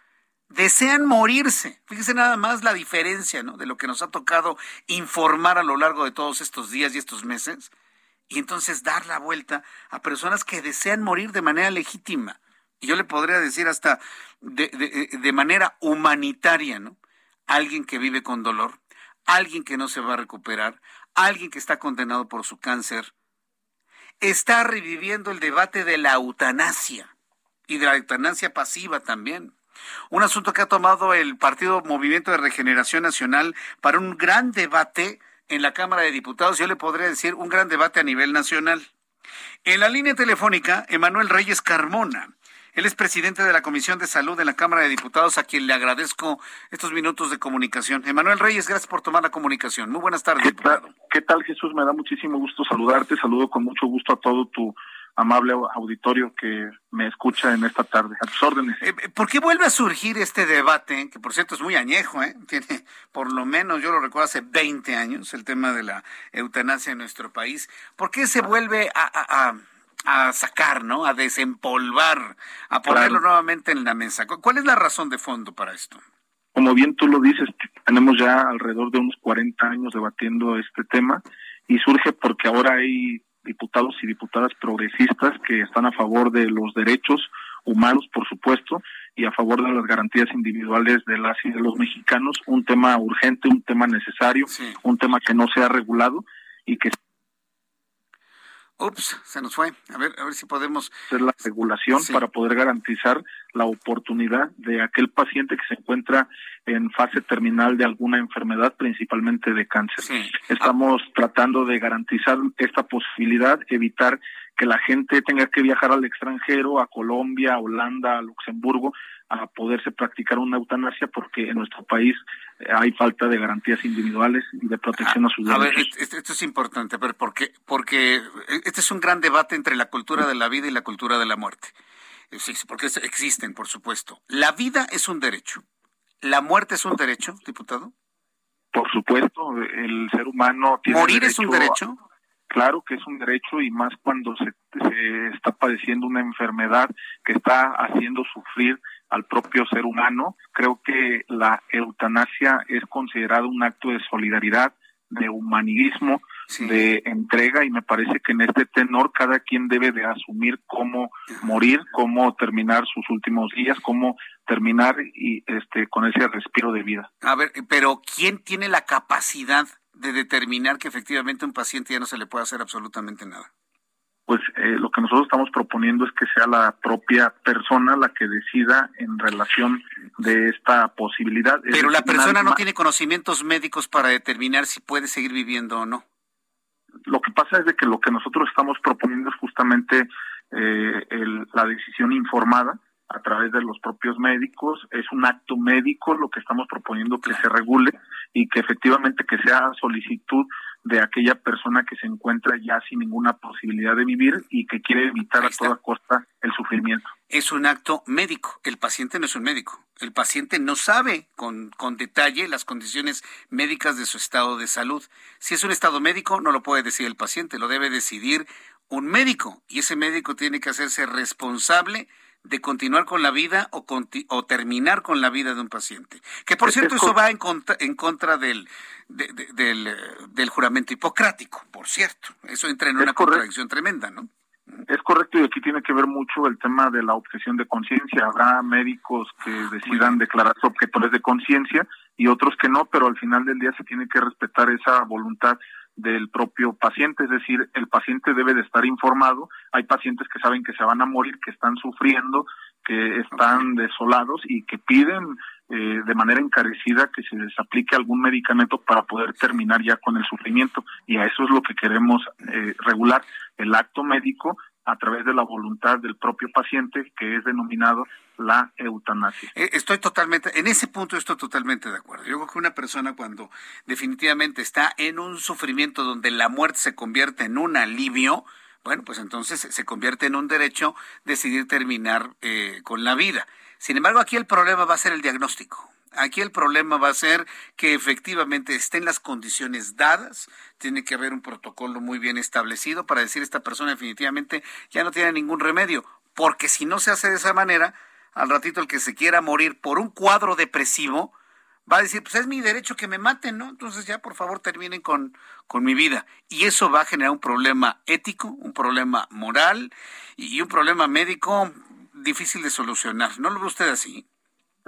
desean morirse. Fíjese nada más la diferencia de lo que nos ha tocado informar a lo largo de todos estos días y estos meses. Y entonces dar la vuelta a personas que desean morir de manera legítima. Y yo le podría decir hasta de, de, de manera humanitaria, ¿no? Alguien que vive con dolor, alguien que no se va a recuperar, alguien que está condenado por su cáncer, está reviviendo el debate de la eutanasia y de la eutanasia pasiva también. Un asunto que ha tomado el Partido Movimiento de Regeneración Nacional para un gran debate en la Cámara de Diputados, yo le podría decir un gran debate a nivel nacional. En la línea telefónica, Emanuel Reyes Carmona. Él es presidente de la Comisión de Salud de la Cámara de Diputados, a quien le agradezco estos minutos de comunicación. Emanuel Reyes, gracias por tomar la comunicación. Muy buenas tardes, ¿Qué tal, ¿Qué tal, Jesús? Me da muchísimo gusto saludarte. Saludo con mucho gusto a todo tu amable auditorio que me escucha en esta tarde. A tus órdenes. Eh, eh, ¿Por qué vuelve a surgir este debate, que por cierto es muy añejo, ¿eh? tiene por lo menos, yo lo recuerdo hace 20 años, el tema de la eutanasia en nuestro país? ¿Por qué se vuelve a, a, sacar, ¿no? a desempolvar, a ponerlo nuevamente en la mesa? ¿Cuál es la razón de fondo para esto? Como bien tú lo dices, tenemos ya alrededor de unos 40 años debatiendo este tema y surge porque ahora hay diputados y diputadas progresistas que están a favor de los derechos humanos, por supuesto, y a favor de las garantías individuales de las y de los mexicanos, un tema urgente, un tema necesario, un tema que no se ha regulado y que Ups, se nos fue. A ver, a ver si podemos hacer la regulación para poder garantizar la oportunidad de aquel paciente que se encuentra en fase terminal de alguna enfermedad, principalmente de cáncer. Estamos tratando de garantizar esta posibilidad, evitar que la gente tenga que viajar al extranjero, a Colombia, a Holanda, a Luxemburgo, a poderse practicar una eutanasia porque en nuestro país eh, hay falta de garantías individuales y de protección a sus derechos. A ver, esto es importante, pero porque porque este es un gran debate entre la cultura de la vida y la cultura de la muerte. Sí, porque existen, por supuesto. La vida es un derecho. ¿La muerte es un derecho, diputado? Por supuesto, el ser humano tiene ¿Morir es un derecho? Claro que es un derecho y más cuando se, está padeciendo una enfermedad que está haciendo sufrir al propio ser humano. Creo que la eutanasia es considerado un acto de solidaridad, de humanismo, de entrega y me parece que en este tenor cada quien debe de asumir cómo morir, cómo terminar sus últimos días, cómo terminar y este con ese respiro de vida. A ver, pero ¿quién tiene la capacidad de determinar que efectivamente a un paciente ya no se le puede hacer absolutamente nada? Pues eh, lo que nosotros estamos proponiendo es que sea la propia persona la que decida en relación de esta posibilidad. Pero la persona no tiene conocimientos médicos para determinar si puede seguir viviendo o no. Lo que pasa es de que lo que nosotros estamos proponiendo es justamente eh, la decisión informada a través de los propios médicos. Es un acto médico lo que estamos proponiendo que se regule y que efectivamente que sea solicitud de aquella persona que se encuentra ya sin ninguna posibilidad de vivir y que quiere evitar a toda costa el sufrimiento. Es un acto médico. El paciente no es un médico. El paciente no sabe con, con detalle las condiciones médicas de su estado de salud. Si es un estado médico, no lo puede decir el paciente, lo debe decidir un médico y ese médico tiene que hacerse responsable de continuar con la vida o, o terminar con la vida de un paciente. Que por cierto, eso va en contra, en contra del, del, del, juramento hipocrático, por cierto. Eso entra en una contradicción tremenda, ¿no? Es correcto y aquí tiene que ver mucho el tema de la objeción de conciencia. Habrá médicos que decidan declararse objetores de conciencia y otros que no, pero al final del día se tiene que respetar esa voluntad del propio paciente, es decir, el paciente debe de estar informado. Hay pacientes que saben que se van a morir, que están sufriendo, que están desolados y que piden eh, de manera encarecida que se les aplique algún medicamento para poder terminar ya con el sufrimiento. Y a eso es lo que queremos eh, regular, el acto médico a través de la voluntad del propio paciente, que es denominado la eutanasia. Eh, estoy totalmente, en ese punto estoy totalmente de acuerdo. Yo creo que una persona cuando definitivamente está en un sufrimiento donde la muerte se convierte en un alivio, bueno, pues entonces se convierte en un derecho decidir terminar eh, con la vida. Sin embargo, aquí el problema va a ser el diagnóstico. Aquí el problema va a ser que efectivamente estén las condiciones dadas, tiene que haber un protocolo muy bien establecido para decir esta persona definitivamente ya no tiene ningún remedio, porque si no se hace de esa manera, al ratito el que se quiera morir por un cuadro depresivo, va a decir, pues es mi derecho que me maten, ¿no? Entonces ya por favor terminen con, con mi vida. Y eso va a generar un problema ético, un problema moral y un problema médico difícil de solucionar. ¿No lo ve usted así?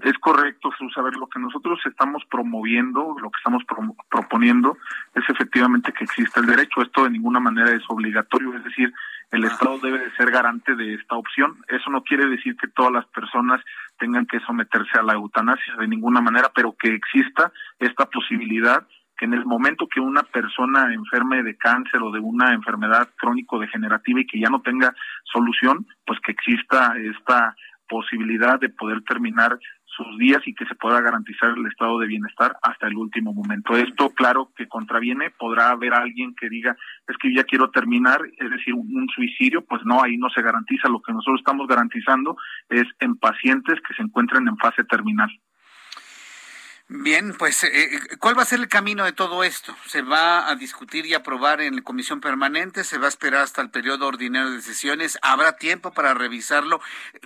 Es correcto, Jesús. A ver, lo que nosotros estamos promoviendo, lo que estamos proponiendo, es efectivamente que exista el derecho. Esto de ninguna manera es obligatorio, es decir, el Estado debe de ser garante de esta opción. Eso no quiere decir que todas las personas tengan que someterse a la eutanasia de ninguna manera, pero que exista esta posibilidad que en el momento que una persona enferme de cáncer o de una enfermedad crónico-degenerativa y que ya no tenga solución, pues que exista esta posibilidad de poder terminar sus días y que se pueda garantizar el estado de bienestar hasta el último momento. Esto, claro, que contraviene, podrá haber alguien que diga, es que ya quiero terminar, es decir, un, suicidio, pues no, ahí no se garantiza. Lo que nosotros estamos garantizando es en pacientes que se encuentren en fase terminal. Bien, pues, eh, eh, ¿cuál va a ser el camino de todo esto? ¿Se va a discutir y aprobar en la comisión permanente? ¿Se va a esperar hasta el periodo ordinario de sesiones? ¿Habrá tiempo para revisarlo?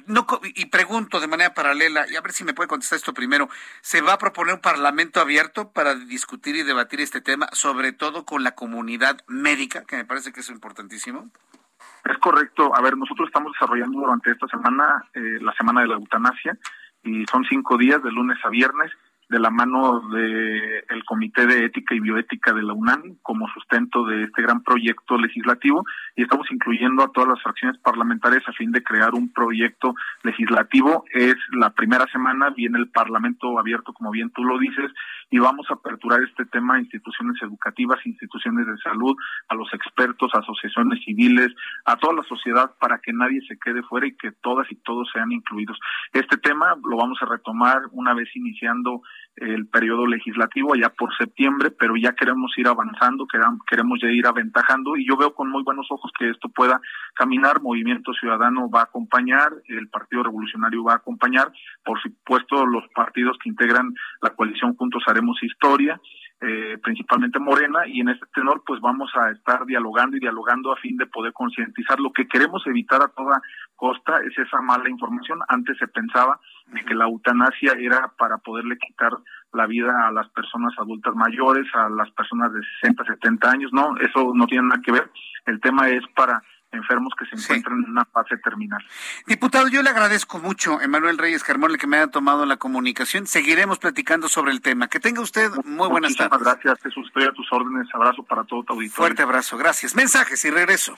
No, y pregunto de manera paralela, y a ver si me puede contestar esto primero, ¿se va a proponer un parlamento abierto para discutir y debatir este tema, sobre todo con la comunidad médica, que me parece que es importantísimo? Es correcto. A ver, nosotros estamos desarrollando durante esta semana eh, la semana de la eutanasia y son cinco días de lunes a viernes de la mano del el Comité de Ética y Bioética de la UNAM como sustento de este gran proyecto legislativo y estamos incluyendo a todas las fracciones parlamentarias a fin de crear un proyecto legislativo. Es la primera semana, viene el Parlamento abierto, como bien tú lo dices, y vamos a aperturar este tema a instituciones educativas, instituciones de salud, a los expertos, asociaciones civiles, a toda la sociedad para que nadie se quede fuera y que todas y todos sean incluidos. Este tema lo vamos a retomar una vez iniciando el periodo legislativo allá por septiembre, pero ya queremos ir avanzando, queremos ya ir aventajando y yo veo con muy buenos ojos que esto pueda caminar, Movimiento Ciudadano va a acompañar, el Partido Revolucionario va a acompañar, por supuesto los partidos que integran la coalición Juntos Haremos Historia, eh, principalmente Morena, y en este tenor pues vamos a estar dialogando y dialogando a fin de poder concientizar. Lo que queremos evitar a toda costa es esa mala información. Antes se pensaba que la eutanasia era para poderle quitar la vida a las personas adultas mayores, a las personas de 60, 70 años. No, eso no tiene nada que ver. El tema es para enfermos que se encuentran en una fase terminal. Diputado, yo le agradezco mucho, Emanuel Reyes Carmón, que me haya tomado la comunicación. Seguiremos platicando sobre el tema. Que tenga usted muy buenas tardes. gracias, Jesús. Estoy a tus órdenes. Abrazo para todo tu auditorio. Fuerte abrazo, gracias. Mensajes y regreso.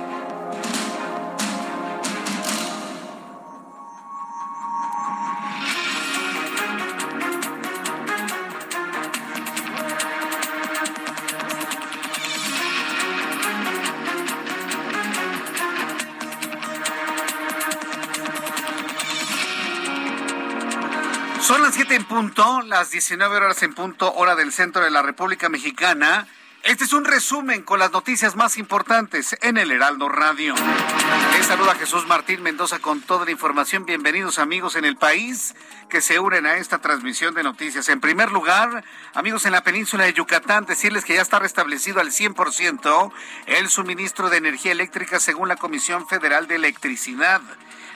Son las 7 en punto, las 19 horas en punto, hora del centro de la República Mexicana. Este es un resumen con las noticias más importantes en el Heraldo Radio. Les saluda Jesús Martín Mendoza con toda la información. Bienvenidos amigos en el país que se unen a esta transmisión de noticias. En primer lugar, amigos en la península de Yucatán, decirles que ya está restablecido al 100% el suministro de energía eléctrica según la Comisión Federal de Electricidad.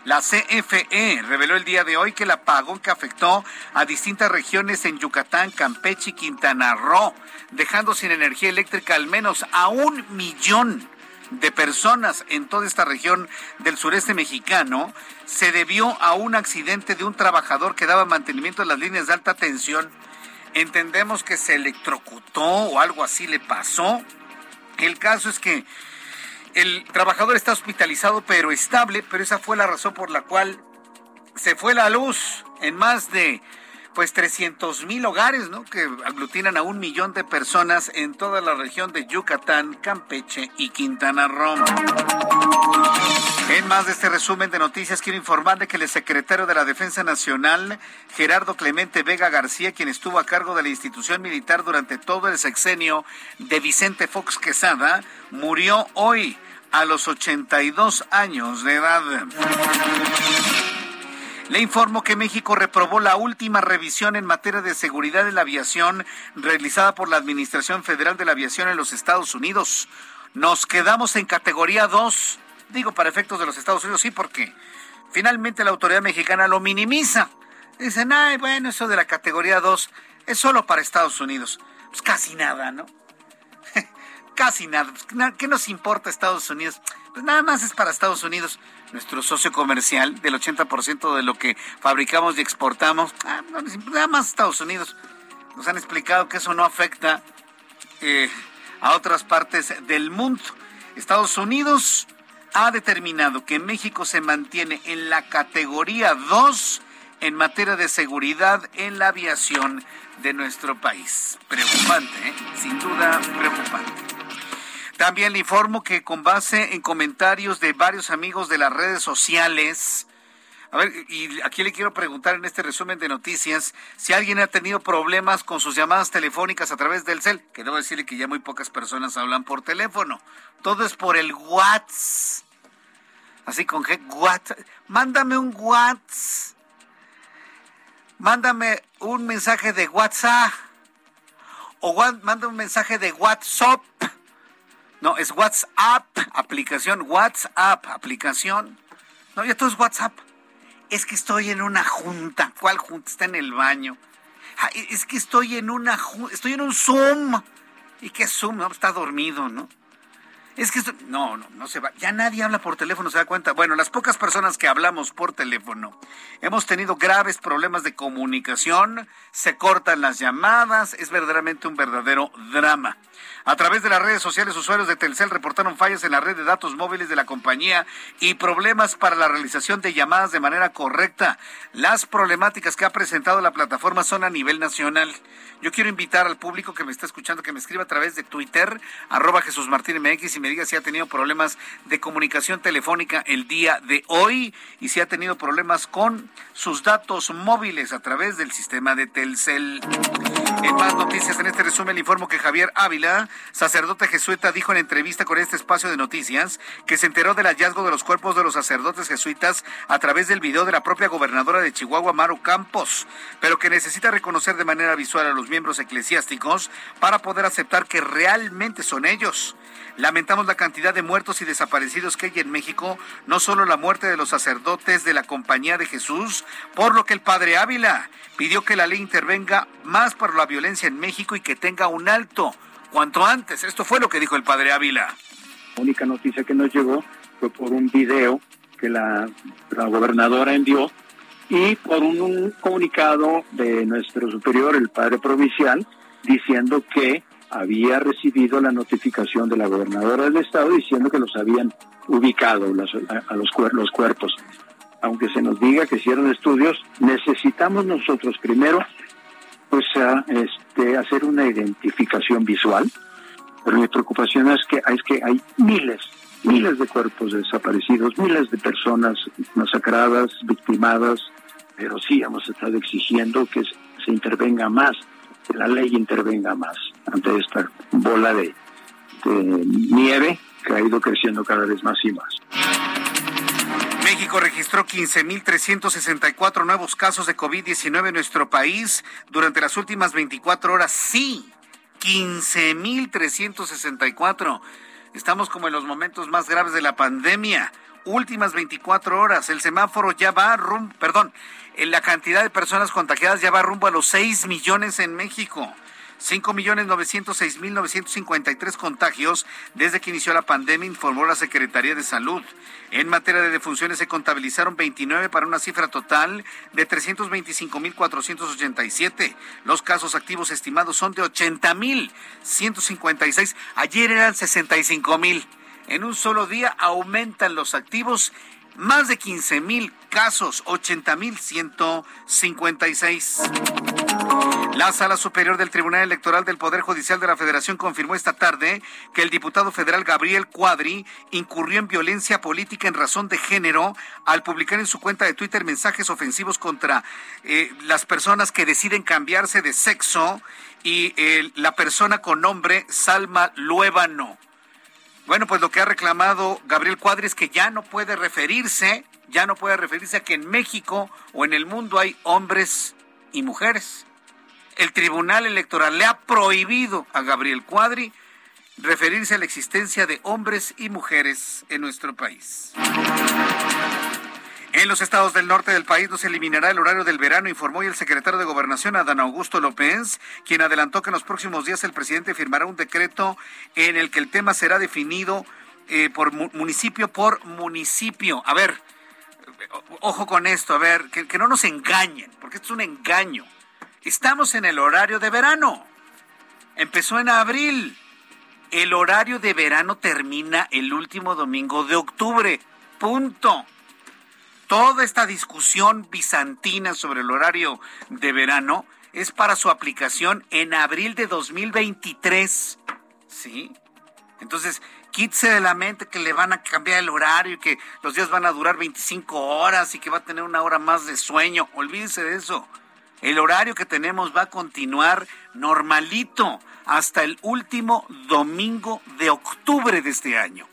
La CFE reveló el día de hoy que el apagón que afectó a distintas regiones en Yucatán, Campeche y Quintana Roo, dejando sin energía eléctrica al menos a un millón de personas en toda esta región del sureste mexicano, se debió a un accidente de un trabajador que daba mantenimiento a las líneas de alta tensión. Entendemos que se electrocutó o algo así le pasó. El caso es que el trabajador está hospitalizado pero estable, pero esa fue la razón por la cual se fue la luz en más de pues 300 mil hogares, ¿no? Que aglutinan a un millón de personas en toda la región de Yucatán, Campeche y Quintana Roo. En más de este resumen de noticias, quiero informar de que el secretario de la Defensa Nacional, Gerardo Clemente Vega García, quien estuvo a cargo de la institución militar durante todo el sexenio de Vicente Fox Quesada, murió hoy a los 82 años de edad. Le informo que México reprobó la última revisión en materia de seguridad en la aviación realizada por la Administración Federal de la Aviación en los Estados Unidos. Nos quedamos en categoría 2, digo para efectos de los Estados Unidos, sí, porque finalmente la autoridad mexicana lo minimiza. Dicen, ay, bueno, eso de la categoría 2 es solo para Estados Unidos. Pues casi nada, ¿no? Casi nada. ¿Qué nos importa Estados Unidos? Pues nada más es para Estados Unidos, nuestro socio comercial, del 80% de lo que fabricamos y exportamos. Ah, nada más Estados Unidos. Nos han explicado que eso no afecta eh, a otras partes del mundo. Estados Unidos ha determinado que México se mantiene en la categoría 2 en materia de seguridad en la aviación de nuestro país. Preocupante, ¿eh? sin duda preocupante. También le informo que con base en comentarios de varios amigos de las redes sociales, a ver, y aquí le quiero preguntar en este resumen de noticias si alguien ha tenido problemas con sus llamadas telefónicas a través del cel, que debo decirle que ya muy pocas personas hablan por teléfono. Todo es por el WhatsApp. Así con G, WhatsApp. Mándame un WhatsApp. Mándame un mensaje de WhatsApp. O manda un mensaje de WhatsApp No, es WhatsApp, aplicación, WhatsApp, aplicación. No, ya todo es WhatsApp. Es que estoy en una junta. ¿Cuál junta? Está en el baño. Ah, es que estoy en una estoy en un Zoom. ¿Y qué Zoom? No, está dormido, ¿no? Es que esto, no, no, no se va. Ya nadie habla por teléfono, se da cuenta. Bueno, las pocas personas que hablamos por teléfono hemos tenido graves problemas de comunicación, se cortan las llamadas, es verdaderamente un verdadero drama. A través de las redes sociales, usuarios de Telcel reportaron fallas en la red de datos móviles de la compañía y problemas para la realización de llamadas de manera correcta. Las problemáticas que ha presentado la plataforma son a nivel nacional. Yo quiero invitar al público que me está escuchando que me escriba a través de Twitter, arroba Jesús Martín MX, y me diga si ha tenido problemas de comunicación telefónica el día de hoy y si ha tenido problemas con sus datos móviles a través del sistema de Telcel. En más noticias, en este resumen le informo que Javier Ávila, sacerdote jesuita, dijo en entrevista con este espacio de noticias que se enteró del hallazgo de los cuerpos de los sacerdotes jesuitas a través del video de la propia gobernadora de Chihuahua, Maru Campos, pero que necesita reconocer de manera visual a los miembros eclesiásticos para poder aceptar que realmente son ellos. Lamentamos la cantidad de muertos y desaparecidos que hay en México, no solo la muerte de los sacerdotes de la Compañía de Jesús, por lo que el padre Ávila pidió que la ley intervenga más para la violencia en México y que tenga un alto cuanto antes. Esto fue lo que dijo el padre Ávila. La única noticia que nos llegó fue por un video que la, gobernadora envió y por un, comunicado de nuestro superior, el padre provincial, diciendo que había recibido la notificación de la gobernadora del estado diciendo que los habían ubicado a, los, cuerpos. Aunque se nos diga que hicieron estudios, necesitamos nosotros primero pues este, hacer una identificación visual. Pero mi preocupación es que, es que hay miles, miles de cuerpos desaparecidos, miles de personas masacradas, victimadas, pero sí hemos estado exigiendo que se intervenga más, que la ley intervenga más ante esta bola de, nieve que ha ido creciendo cada vez más y más. México registró 15.364 nuevos casos de COVID-19 en nuestro país durante las últimas 24 horas. Sí, 15.364. Estamos como en los momentos más graves de la pandemia. Últimas 24 horas. El semáforo ya va rumbo, perdón, la cantidad de personas contagiadas ya va rumbo a los 6 millones en México. 5.906.953 contagios desde que inició la pandemia, informó la Secretaría de Salud. En materia de defunciones se contabilizaron 29 para una cifra total de 325.487. Los casos activos estimados son de 80.156. Ayer eran 65.000. En un solo día aumentan los activos más de 15 mil casos, 80 mil 156. La Sala Superior del Tribunal Electoral del Poder Judicial de la Federación confirmó esta tarde que el diputado federal Gabriel Cuadri incurrió en violencia política en razón de género al publicar en su cuenta de Twitter mensajes ofensivos contra eh, las personas que deciden cambiarse de sexo y eh, la persona con nombre Salma Luébano. Bueno, pues lo que ha reclamado Gabriel Cuadri es que ya no puede referirse, ya no puede referirse a que en México o en el mundo hay hombres y mujeres. El Tribunal Electoral le ha prohibido a Gabriel Cuadri referirse a la existencia de hombres y mujeres en nuestro país. En los estados del norte del país no se eliminará el horario del verano, informó el secretario de Gobernación, Adán Augusto López, quien adelantó que en los próximos días el presidente firmará un decreto en el que el tema será definido eh, por municipio por municipio. A ver, ojo con esto, a ver, que no nos engañen, porque esto es un engaño. Estamos en el horario de verano. Empezó en abril. El horario de verano termina el último domingo de octubre. Punto toda esta discusión bizantina sobre el horario de verano es para su aplicación en abril de 2023. ¿Sí? Entonces, quítese de la mente que le van a cambiar el horario y que los días van a durar 25 horas y que va a tener una hora más de sueño. Olvídese de eso. El horario que tenemos va a continuar normalito hasta el último domingo de octubre de este año.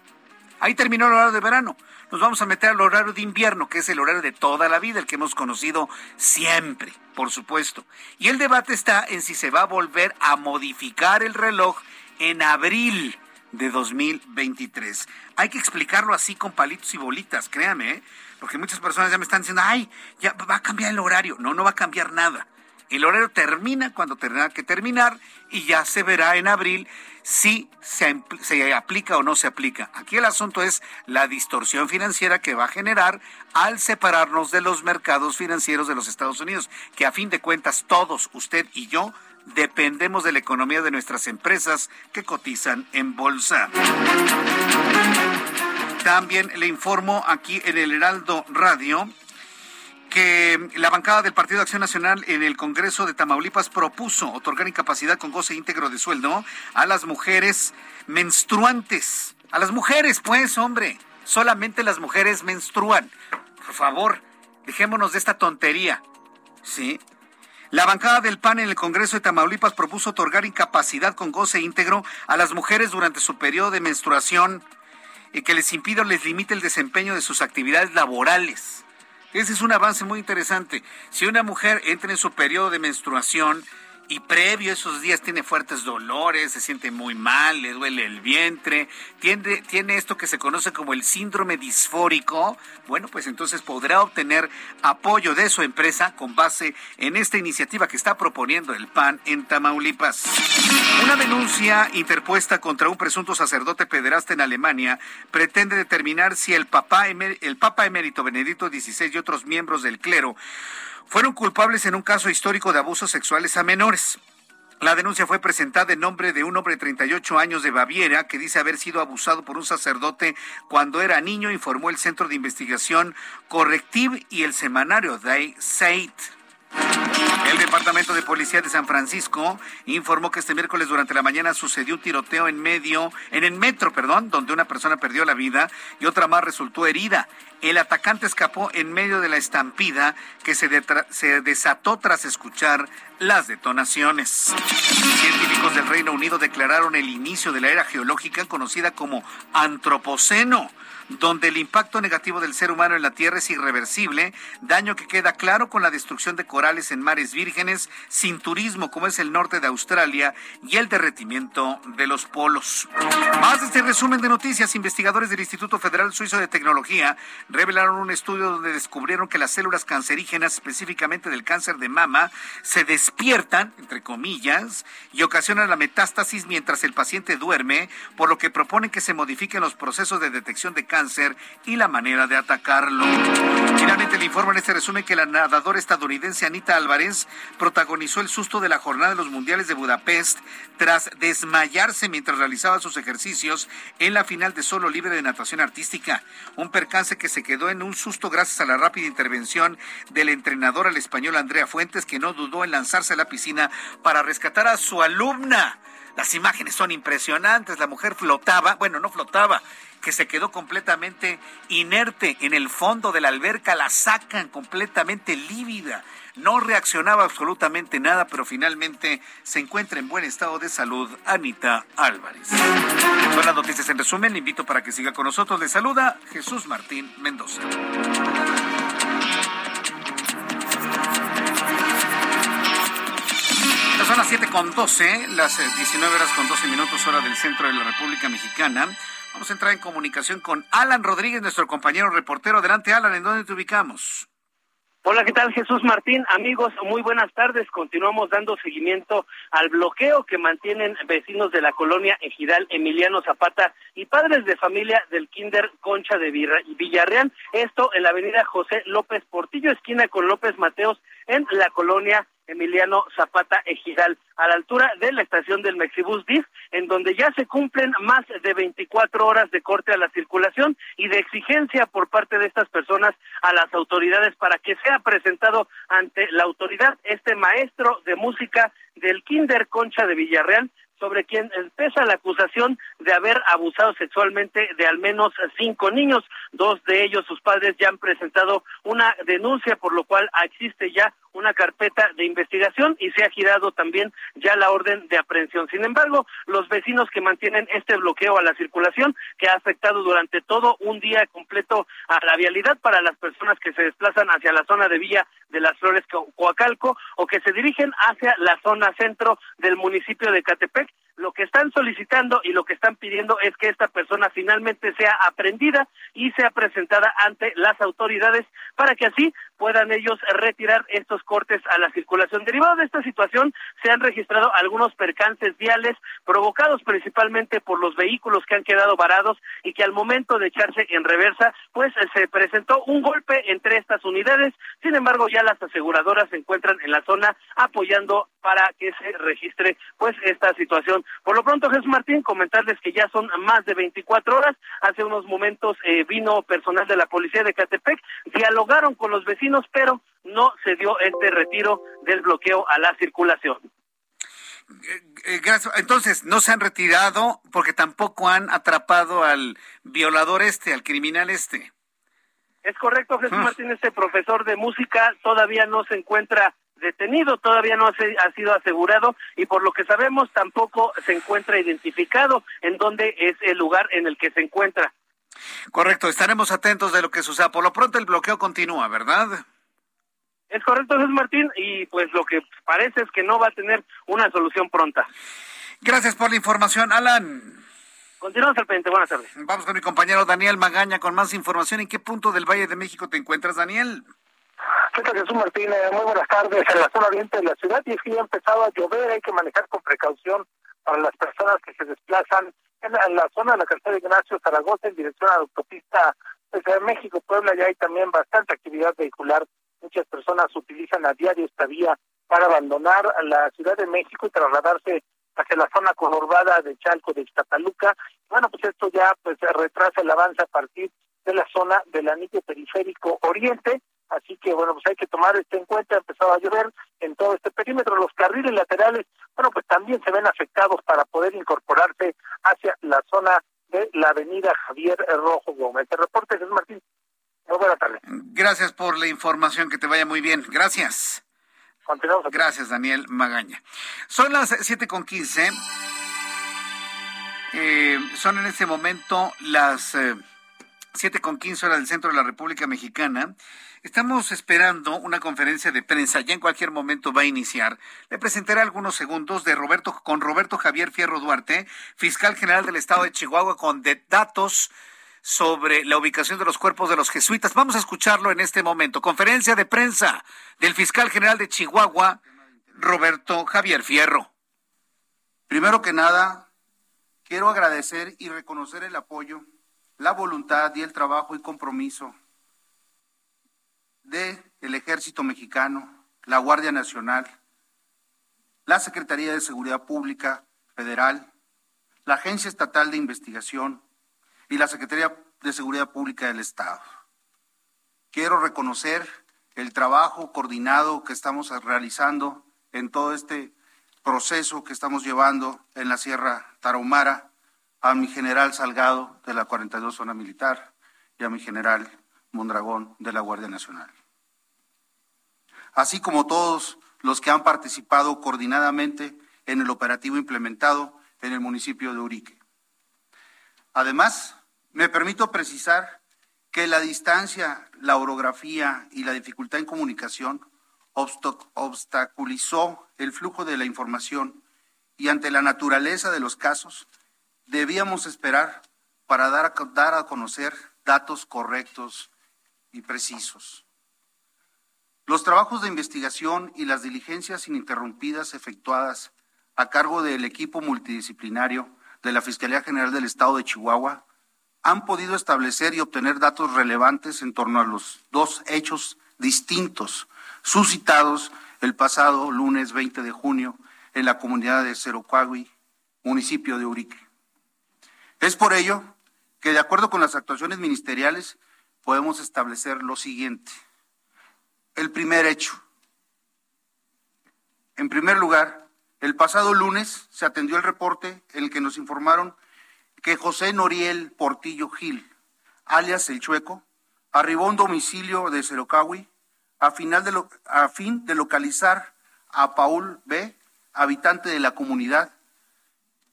Ahí terminó el horario de verano nos vamos a meter al horario de invierno, que es el horario de toda la vida, el que hemos conocido siempre, por supuesto. Y el debate está en si se va a volver a modificar el reloj en abril de 2023. Hay que explicarlo así con palitos y bolitas, créame, ¿eh? porque muchas personas ya me están diciendo, ay, ya va a cambiar el horario. No, no va a cambiar nada. El horario termina cuando tenga que terminar y ya se verá en abril si se, aplica o no se aplica. Aquí el asunto es la distorsión financiera que va a generar al separarnos de los mercados financieros de los Estados Unidos, que a fin de cuentas todos, usted y yo, dependemos de la economía de nuestras empresas que cotizan en bolsa. También le informo aquí en el Heraldo Radio que la bancada del Partido de Acción Nacional en el Congreso de Tamaulipas propuso otorgar incapacidad con goce íntegro de sueldo a las mujeres menstruantes. A las mujeres, pues, hombre. Solamente las mujeres menstruan. Por favor, dejémonos de esta tontería. ¿Sí? La bancada del PAN en el Congreso de Tamaulipas propuso otorgar incapacidad con goce íntegro a las mujeres durante su periodo de menstruación y que les impida o les limite el desempeño de sus actividades laborales. Ese es un avance muy interesante. Si una mujer entra en su periodo de menstruación, y previo a esos días tiene fuertes dolores, se siente muy mal, le duele el vientre, tiene, esto que se conoce como el síndrome disfórico, bueno, pues entonces podrá obtener apoyo de su empresa con base en esta iniciativa que está proponiendo el PAN en Tamaulipas. Una denuncia interpuesta contra un presunto sacerdote pederasta en Alemania pretende determinar si el, papá, el Papa emérito Benedicto XVI y otros miembros del clero fueron culpables en un caso histórico de abusos sexuales a menores. La denuncia fue presentada en nombre de un hombre de 38 años de Baviera que dice haber sido abusado por un sacerdote cuando era niño, informó el Centro de Investigación Correctiv y el semanario Die Zeit. El Departamento de Policía de San Francisco informó que este miércoles durante la mañana sucedió un tiroteo en medio, en el metro, perdón, donde una persona perdió la vida y otra más resultó herida. El atacante escapó en medio de la estampida que se, se desató tras escuchar las detonaciones. Científicos del Reino Unido declararon el inicio de la era geológica conocida como Antropoceno donde el impacto negativo del ser humano en la Tierra es irreversible, daño que queda claro con la destrucción de corales en mares vírgenes, sin turismo como es el norte de Australia y el derretimiento de los polos. Más de este resumen de noticias, investigadores del Instituto Federal Suizo de Tecnología revelaron un estudio donde descubrieron que las células cancerígenas, específicamente del cáncer de mama, se despiertan, entre comillas, y ocasionan la metástasis mientras el paciente duerme, por lo que proponen que se modifiquen los procesos de detección de cáncer y la manera de atacarlo. Finalmente le informo en este resumen que la nadadora estadounidense Anita Álvarez protagonizó el susto de la jornada de los mundiales de Budapest tras desmayarse mientras realizaba sus ejercicios en la final de solo libre de natación artística. Un percance que se quedó en un susto gracias a la rápida intervención del entrenador al español Andrea Fuentes, que no dudó en lanzarse a la piscina para rescatar a su alumna. Las imágenes son impresionantes. La mujer flotaba, bueno, no flotaba, que se quedó completamente inerte en el fondo de la alberca, la sacan completamente lívida. No reaccionaba absolutamente nada, pero finalmente se encuentra en buen estado de salud Anita Álvarez. Son las noticias en resumen. Le invito para que siga con nosotros. Le saluda Jesús Martín Mendoza. Son las 7 con 12, las 19 horas con 12 minutos hora del centro de la República Mexicana. Vamos a entrar en comunicación con Alan Rodríguez, nuestro compañero reportero. Adelante, Alan, ¿en dónde te ubicamos? Hola, ¿qué tal Jesús Martín? Amigos, muy buenas tardes. Continuamos dando seguimiento al bloqueo que mantienen vecinos de la colonia Ejidal Emiliano Zapata y padres de familia del Kinder Concha de Villarreal. Esto en la avenida José López Portillo, esquina con López Mateos, en la colonia Emiliano Zapata Ejidal, a la altura de la estación del Mexibus DIF, en donde ya se cumplen más de 24 horas de corte a la circulación y de exigencia por parte de estas personas a las autoridades para que sea presentado ante la autoridad este maestro de música del Kinder Concha de Villarreal, sobre quien pesa la acusación de haber abusado sexualmente de al menos cinco niños. Dos de ellos, sus padres, ya han presentado una denuncia, por lo cual existe ya una carpeta de investigación y se ha girado también ya la orden de aprehensión. Sin embargo, los vecinos que mantienen este bloqueo a la circulación, que ha afectado durante todo un día completo a la vialidad para las personas que se desplazan hacia la zona de Villa de las Flores Coacalco o que se dirigen hacia la zona centro del municipio de Catepec, lo que están solicitando y lo que están pidiendo es que esta persona finalmente sea aprendida y sea presentada ante las autoridades para que así puedan ellos retirar estos cortes a la circulación. Derivado de esta situación, se han registrado algunos percances viales provocados principalmente por los vehículos que han quedado varados y que al momento de echarse en reversa, pues se presentó un golpe entre estas unidades. Sin embargo, ya las aseguradoras se encuentran en la zona apoyando para que se registre pues esta situación. Por lo pronto, Jesús Martín, comentarles que ya son más de 24 horas. Hace unos momentos eh, vino personal de la policía de Catepec, dialogaron con los vecinos, pero no se dio este retiro del bloqueo a la circulación. Eh, eh, gracias. Entonces, no se han retirado porque tampoco han atrapado al violador este, al criminal este. Es correcto, Jesús ah. Martín, este profesor de música todavía no se encuentra detenido, todavía no ha sido asegurado y por lo que sabemos tampoco se encuentra identificado en dónde es el lugar en el que se encuentra. Correcto, estaremos atentos de lo que suceda. Por lo pronto el bloqueo continúa, ¿verdad? Es correcto, Jesús Martín, y pues lo que parece es que no va a tener una solución pronta. Gracias por la información, Alan. Continuamos al pendiente, buenas tardes. Vamos con mi compañero Daniel Magaña con más información. ¿En qué punto del Valle de México te encuentras, Daniel? ¿Qué tal, Jesús Martínez? Muy buenas tardes. En la zona oriente de la ciudad y es que ya ha empezado a llover, hay que manejar con precaución para las personas que se desplazan en la, zona de la carretera de Ignacio Zaragoza en dirección a la autopista de México-Puebla. Ya hay también bastante actividad vehicular. Muchas personas utilizan a diario esta vía para abandonar la Ciudad de México y trasladarse hacia la zona conurbada de Chalco de Iztapaluca. Bueno, pues esto ya pues retrasa el avance a partir de la zona del anillo periférico oriente Así que, bueno, pues hay que tomar esto en cuenta. Ha empezado a llover en todo este perímetro. Los carriles laterales, bueno, pues también se ven afectados para poder incorporarse hacia la zona de la avenida Javier Rojo Gómez. El reporte, Jesús Martín. Muy buena tarde. Gracias por la información. Que te vaya muy bien. Gracias. Continuamos. Gracias, Daniel Magaña. Son las siete con quince. Eh, son en este momento las eh, siete con quince horas del centro de la República Mexicana. Estamos esperando una conferencia de prensa, ya en cualquier momento va a iniciar. Le presentaré algunos segundos de Roberto con Roberto Javier Fierro Duarte, fiscal general del estado de Chihuahua, con datos sobre la ubicación de los cuerpos de los jesuitas. Vamos a escucharlo en este momento. Conferencia de prensa del fiscal general de Chihuahua, Roberto Javier Fierro. Primero que nada, quiero agradecer y reconocer el apoyo, la voluntad y el trabajo y compromiso del el Ejército Mexicano, la Guardia Nacional, la Secretaría de Seguridad Pública Federal, la Agencia Estatal de Investigación y la Secretaría de Seguridad Pública del Estado. Quiero reconocer el trabajo coordinado que estamos realizando en todo este proceso que estamos llevando en la Sierra Tarahumara a mi general Salgado de la 42 Zona Militar y a mi general Mondragón de la Guardia Nacional así como todos los que han participado coordinadamente en el operativo implementado en el municipio de Urique. Además, me permito precisar que la distancia, la orografía y la dificultad en comunicación obstaculizó el flujo de la información y ante la naturaleza de los casos debíamos esperar para dar a, dar a conocer datos correctos y precisos. Los trabajos de investigación y las diligencias ininterrumpidas efectuadas a cargo del equipo multidisciplinario de la Fiscalía General del Estado de Chihuahua han podido establecer y obtener datos relevantes en torno a los dos hechos distintos suscitados el pasado lunes 20 de junio en la comunidad de Cerocuagui, municipio de Urique. Es por ello que, de acuerdo con las actuaciones ministeriales, podemos establecer lo siguiente el primer hecho. En primer lugar, el pasado lunes se atendió el reporte en el que nos informaron que José Noriel Portillo Gil, alias El Chueco, arribó a un domicilio de Cerocawi a, fin de localizar a Paul B., habitante de la comunidad,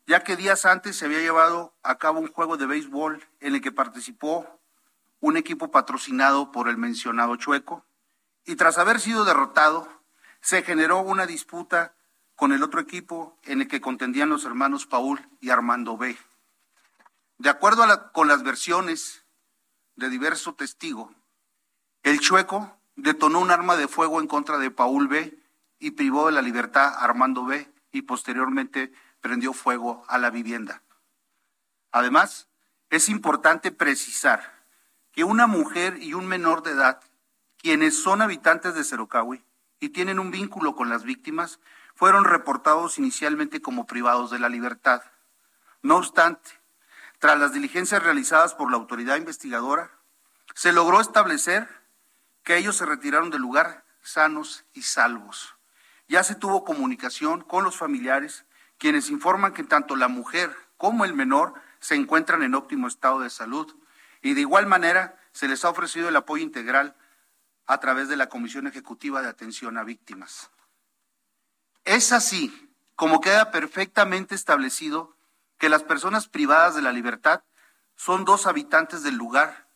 ya que días antes se había llevado a cabo un juego de béisbol en el que participó un equipo patrocinado por el mencionado Chueco, y tras haber sido derrotado, se generó una disputa con el otro equipo en el que contendían los hermanos Paul y Armando B. De acuerdo con las versiones de diversos testigos, el chueco detonó un arma de fuego en contra de Paul B y privó de la libertad a Armando B y posteriormente prendió fuego a la vivienda. Además, es importante precisar que una mujer y un menor de edad, quienes son habitantes de Cerocahui y tienen un vínculo con las víctimas, fueron reportados inicialmente como privados de la libertad. No obstante, tras las diligencias realizadas por la autoridad investigadora, se logró establecer que ellos se retiraron del lugar sanos y salvos. Ya se tuvo comunicación con los familiares, quienes informan que tanto la mujer como el menor se encuentran en óptimo estado de salud y de igual manera se les ha ofrecido el apoyo integral a través de la Comisión Ejecutiva de Atención a Víctimas. Es así como queda perfectamente establecido que las personas privadas de la libertad son dos habitantes del lugar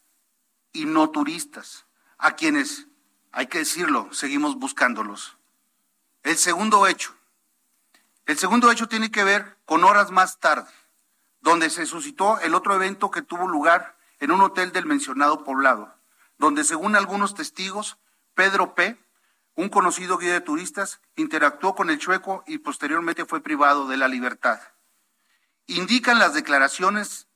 y no turistas, a quienes, hay que decirlo, seguimos buscándolos. El segundo hecho. El segundo hecho tiene que ver con horas más tarde, donde se suscitó el otro evento que tuvo lugar en un hotel del mencionado poblado, donde según algunos testigos, Pedro P., un conocido guía de turistas, interactuó con el chueco y posteriormente fue privado de la libertad. Indican las declaraciones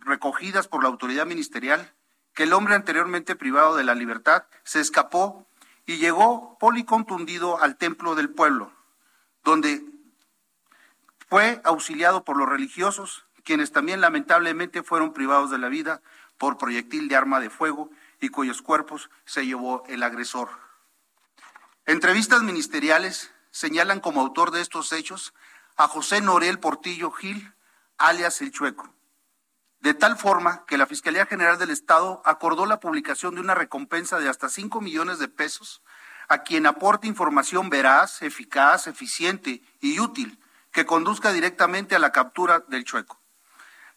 recogidas por la autoridad ministerial que el hombre anteriormente privado de la libertad se escapó y llegó policontundido al templo del pueblo, donde fue auxiliado por los religiosos, quienes también lamentablemente fueron privados de la vida por proyectil de arma de fuego y cuyos cuerpos se llevó el agresor. Entrevistas ministeriales señalan como autor de estos hechos a José Norel Portillo Gil, alias El Chueco, de tal forma que la Fiscalía General del Estado acordó la publicación de una recompensa de hasta 5 millones de pesos a quien aporte información veraz, eficaz, eficiente y útil que conduzca directamente a la captura del Chueco.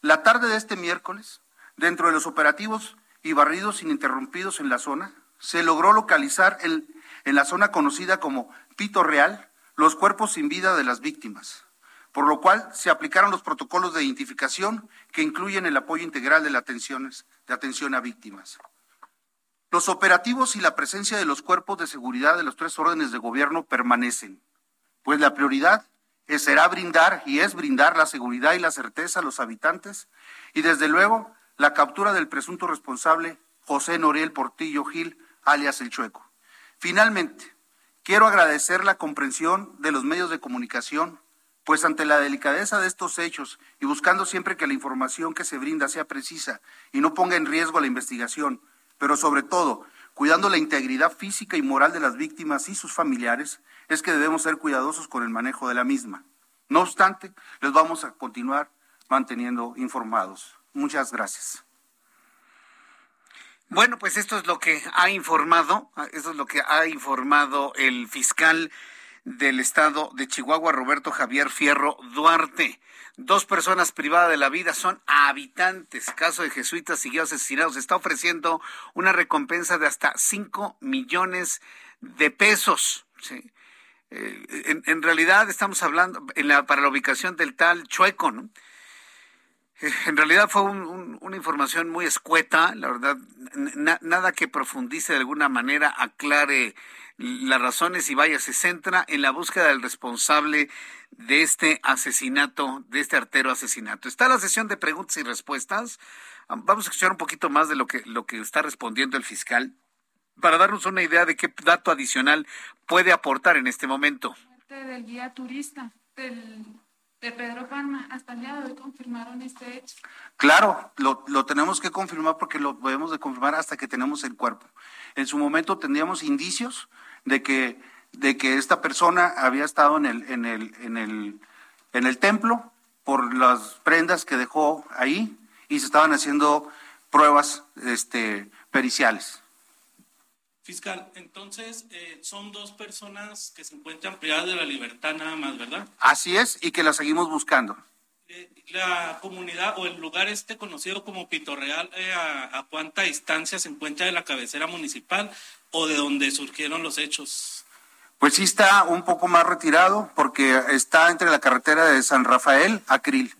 La tarde de este miércoles, Dentro de los operativos y barridos ininterrumpidos en la zona, se logró localizar en, la zona conocida como Pito Real los cuerpos sin vida de las víctimas, por lo cual se aplicaron los protocolos de identificación que incluyen el apoyo integral de, la de atención a víctimas. Los operativos y la presencia de los cuerpos de seguridad de los tres órdenes de gobierno permanecen, pues la prioridad será brindar y es brindar la seguridad y la certeza a los habitantes y desde luego la captura del presunto responsable José Noriel Portillo Gil, alias El Chueco. Finalmente, quiero agradecer la comprensión de los medios de comunicación, pues ante la delicadeza de estos hechos y buscando siempre que la información que se brinda sea precisa y no ponga en riesgo la investigación, pero sobre todo cuidando la integridad física y moral de las víctimas y sus familiares, es que debemos ser cuidadosos con el manejo de la misma. No obstante, les vamos a continuar manteniendo informados. Muchas gracias. Bueno, pues esto es lo que ha informado, esto es lo que ha informado el fiscal del estado de Chihuahua, Roberto Javier Fierro Duarte. Dos personas privadas de la vida son habitantes. Caso de jesuitas siguió asesinados. Está ofreciendo una recompensa de hasta 5 millones de pesos. Eh, en, realidad estamos hablando para la ubicación del tal Chueco, ¿no? En realidad fue una información muy escueta, la verdad, nada que profundice de alguna manera, aclare las razones y vaya, se centra en la búsqueda del responsable de este asesinato, de este artero asesinato. Está la sesión de preguntas y respuestas. Vamos a escuchar un poquito más de lo que, lo que está respondiendo el fiscal para darnos una idea de qué dato adicional puede aportar en este momento. Del guía turista, del de Pedro Palma, hasta el día de hoy confirmaron este hecho. Claro, lo, lo, tenemos que confirmar porque lo debemos de confirmar hasta que tenemos el cuerpo. En su momento tendríamos indicios de que, de que esta persona había estado en el, en el, en el, en el templo por las prendas que dejó ahí y se estaban haciendo pruebas este, periciales. Fiscal, entonces eh, son dos personas que se encuentran privadas de la libertad nada más, ¿verdad? Así es, y que la seguimos buscando. Eh, la comunidad o el lugar este conocido como Pitorreal, eh, a, a, cuánta distancia se encuentra de la cabecera municipal o de donde surgieron los hechos? Pues sí está un poco más retirado porque está entre la carretera de San Rafael a Krill.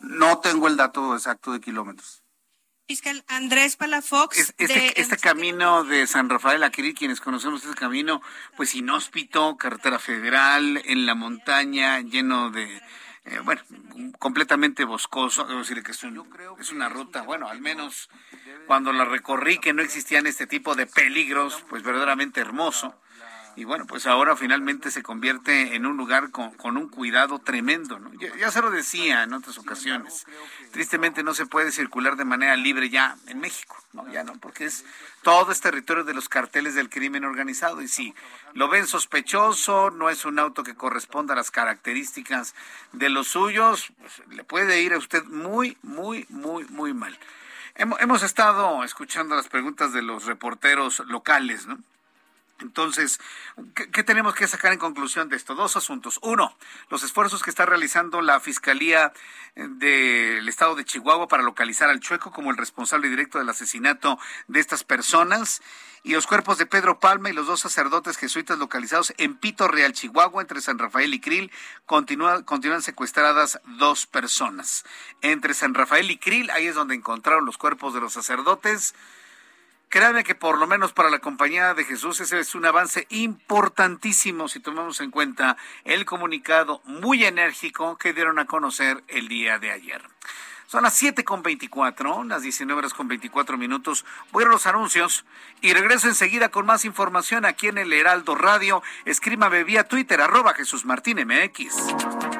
No tengo el dato exacto de kilómetros. Fiscal Andrés Palafox. este, este camino de San Rafael a Krill, quienes conocemos este camino, pues inhóspito, carretera federal, en la montaña, lleno de, eh, bueno, completamente boscoso. Debo decir que es, es una ruta, bueno, al menos cuando la recorrí, que no existían este tipo de peligros, pues verdaderamente hermoso. Y bueno, pues ahora finalmente se convierte en un lugar con, con un cuidado tremendo. ¿no? Ya, ya, se lo decía en otras ocasiones. Tristemente no se puede circular de manera libre ya en México, ¿no? Ya no, porque es todo es territorio de los carteles del crimen organizado. Y si lo ven sospechoso, no es un auto que corresponda a las características de los suyos, pues le puede ir a usted muy, muy, muy, muy mal. Hemos estado escuchando las preguntas de los reporteros locales, ¿no? Entonces, ¿qué, tenemos que sacar en conclusión de esto? Dos asuntos. Uno, los esfuerzos que está realizando la Fiscalía eh, del Estado de Chihuahua para localizar al Chueco como el responsable directo del asesinato de estas personas y los cuerpos de Pedro Palma y los dos sacerdotes jesuitas localizados en Pito Real, Chihuahua, entre San Rafael y Krill, continúan, secuestradas dos personas. Entre San Rafael y Krill, ahí es donde encontraron los cuerpos de los sacerdotes. Créanme que por lo menos para la compañía de Jesús ese es un avance importantísimo si tomamos en cuenta el comunicado muy enérgico que dieron a conocer el día de ayer. Son las 7 con 24, las 19 horas con 24 minutos. Voy a los anuncios y regreso enseguida con más información aquí en el Heraldo Radio. Escríbame vía Twitter, arroba Jesús Martín MX.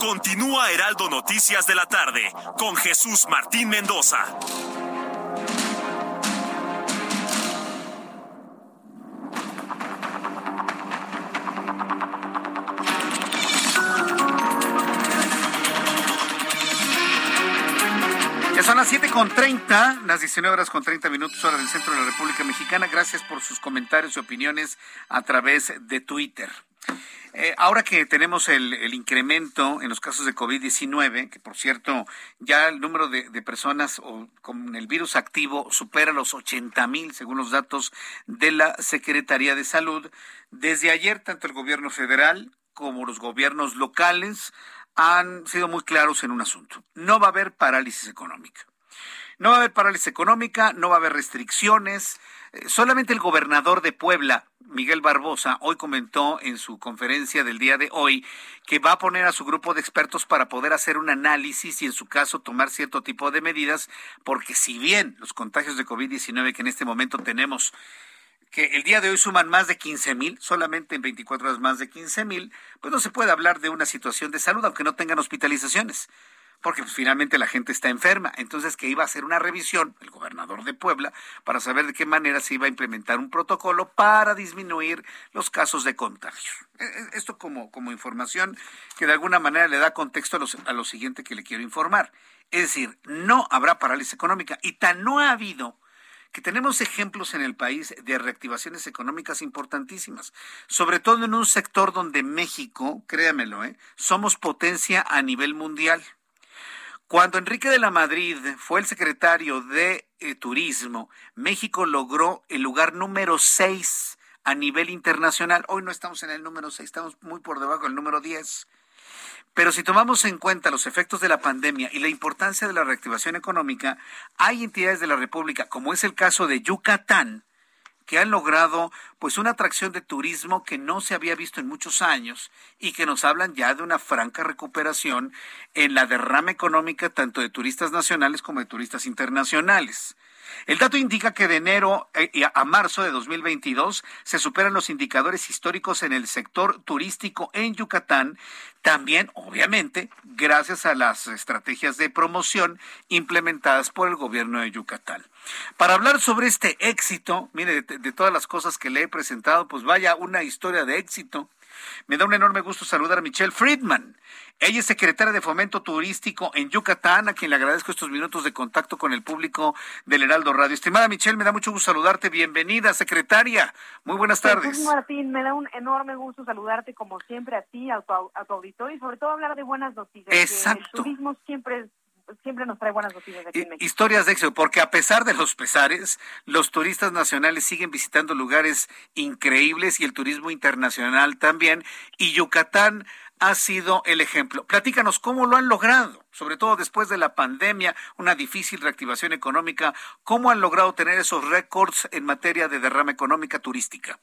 Continúa Heraldo Noticias de la tarde con Jesús Martín Mendoza. Ya son las 7 con 30, las 19 horas con 30 minutos hora del centro de la República Mexicana. Gracias por sus comentarios y opiniones a través de Twitter. Eh, ahora que tenemos el, incremento en los casos de COVID-19, que por cierto ya el número de, personas con el virus activo supera los 80 mil, según los datos de la Secretaría de Salud, desde ayer tanto el gobierno federal como los gobiernos locales han sido muy claros en un asunto. No va a haber parálisis económica. No va a haber parálisis económica, no va a haber restricciones. Solamente el gobernador de Puebla, Miguel Barbosa, hoy comentó en su conferencia del día de hoy que va a poner a su grupo de expertos para poder hacer un análisis y en su caso tomar cierto tipo de medidas, porque si bien los contagios de COVID-19 que en este momento tenemos que el día de hoy suman más de 15 mil, solamente en 24 horas más de 15 mil, pues no se puede hablar de una situación de salud, aunque no tengan hospitalizaciones porque pues, finalmente la gente está enferma. Entonces, que iba a hacer una revisión, el gobernador de Puebla, para saber de qué manera se iba a implementar un protocolo para disminuir los casos de contagio. Esto como, como información que de alguna manera le da contexto a, los, a lo siguiente que le quiero informar. Es decir, no habrá parálisis económica y tan no ha habido que tenemos ejemplos en el país de reactivaciones económicas importantísimas, sobre todo en un sector donde México, créamelo, ¿eh? somos potencia a nivel mundial. Cuando Enrique de la Madrid fue el secretario de eh, Turismo, México logró el lugar número 6 a nivel internacional. Hoy no estamos en el número 6, estamos muy por debajo del número 10. Pero si tomamos en cuenta los efectos de la pandemia y la importancia de la reactivación económica, hay entidades de la República, como es el caso de Yucatán, que han logrado pues una atracción de turismo que no se había visto en muchos años y que nos hablan ya de una franca recuperación en la derrama económica tanto de turistas nacionales como de turistas internacionales. El dato indica que de enero eh, a marzo de 2022 se superan los indicadores históricos en el sector turístico en Yucatán, también obviamente gracias a las estrategias de promoción implementadas por el gobierno de Yucatán. Para hablar sobre este éxito, mire, de, de todas las cosas que le he presentado, pues vaya una historia de éxito. Me da un enorme gusto saludar a Michelle Friedman. Ella es secretaria de Fomento Turístico en Yucatán, a quien le agradezco estos minutos de contacto con el público del Heraldo Radio. Estimada Michelle, me da mucho gusto saludarte. Bienvenida, secretaria. Muy buenas tardes. Martín, me da un enorme gusto saludarte como siempre a ti, a tu, auditorio y sobre todo hablar de buenas noticias. Exacto. el turismo siempre siempre nos trae buenas noticias aquí en México. Historias de éxito, porque a pesar de los pesares, los turistas nacionales siguen visitando lugares increíbles y el turismo internacional también. Y Yucatán ha sido el ejemplo. Platícanos cómo lo han logrado, sobre todo después de la pandemia, una difícil reactivación económica, cómo han logrado tener esos récords en materia de derrama económica turística.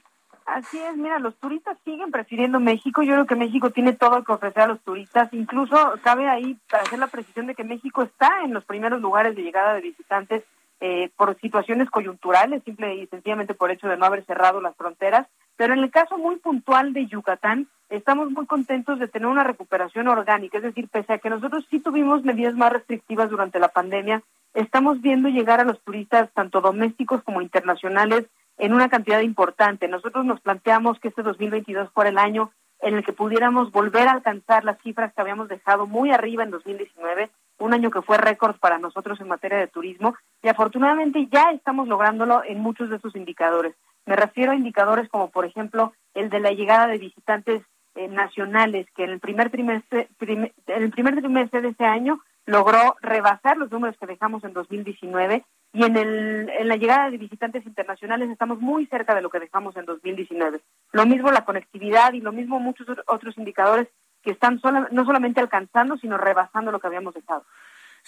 Así es, mira, los turistas siguen prefiriendo México. Yo creo que México tiene todo que ofrecer a los turistas. Incluso cabe ahí para hacer la precisión de que México está en los primeros lugares de llegada de visitantes eh, por situaciones coyunturales, simple y sencillamente por hecho de no haber cerrado las fronteras. Pero en el caso muy puntual de Yucatán, estamos muy contentos de tener una recuperación orgánica, es decir, pese a que nosotros sí tuvimos medidas más restrictivas durante la pandemia, estamos viendo llegar a los turistas, tanto domésticos como internacionales, en una cantidad importante. Nosotros nos planteamos que este 2022 fuera el año en el que pudiéramos volver a alcanzar las cifras que habíamos dejado muy arriba en 2019, un año que fue récord para nosotros en materia de turismo, y afortunadamente ya estamos lográndolo en muchos de esos indicadores. Me refiero a indicadores como, por ejemplo, el de la llegada de visitantes eh, nacionales, que en el primer trimestre, en el primer trimestre de este año logró rebasar los números que dejamos en 2019 y en, el, en la llegada de visitantes internacionales estamos muy cerca de lo que dejamos en 2019. Lo mismo la conectividad y lo mismo muchos otros indicadores que están no solamente alcanzando, sino rebasando lo que habíamos dejado.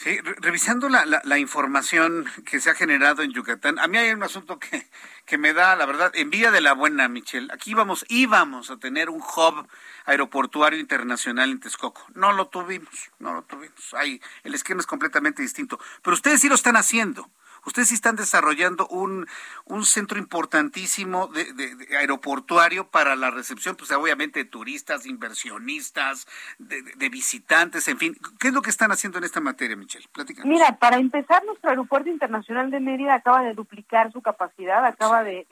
Sí, revisando la, la, información que se ha generado en Yucatán, a mí hay un asunto que, que me da, la verdad, envidia de la buena, Michelle. Aquí íbamos, íbamos a tener un hub aeroportuario internacional en Texcoco. No lo tuvimos, no lo tuvimos. Ahí, el esquema es completamente distinto. Pero ustedes sí lo están haciendo. Ustedes sí están desarrollando un, un centro importantísimo de, de, aeroportuario para la recepción, pues obviamente de turistas, inversionistas, de, visitantes, en fin. ¿Qué es lo que están haciendo en esta materia, Michelle? Platícanos. Mira, para empezar, nuestro aeropuerto internacional de Mérida acaba de duplicar su capacidad, acaba de,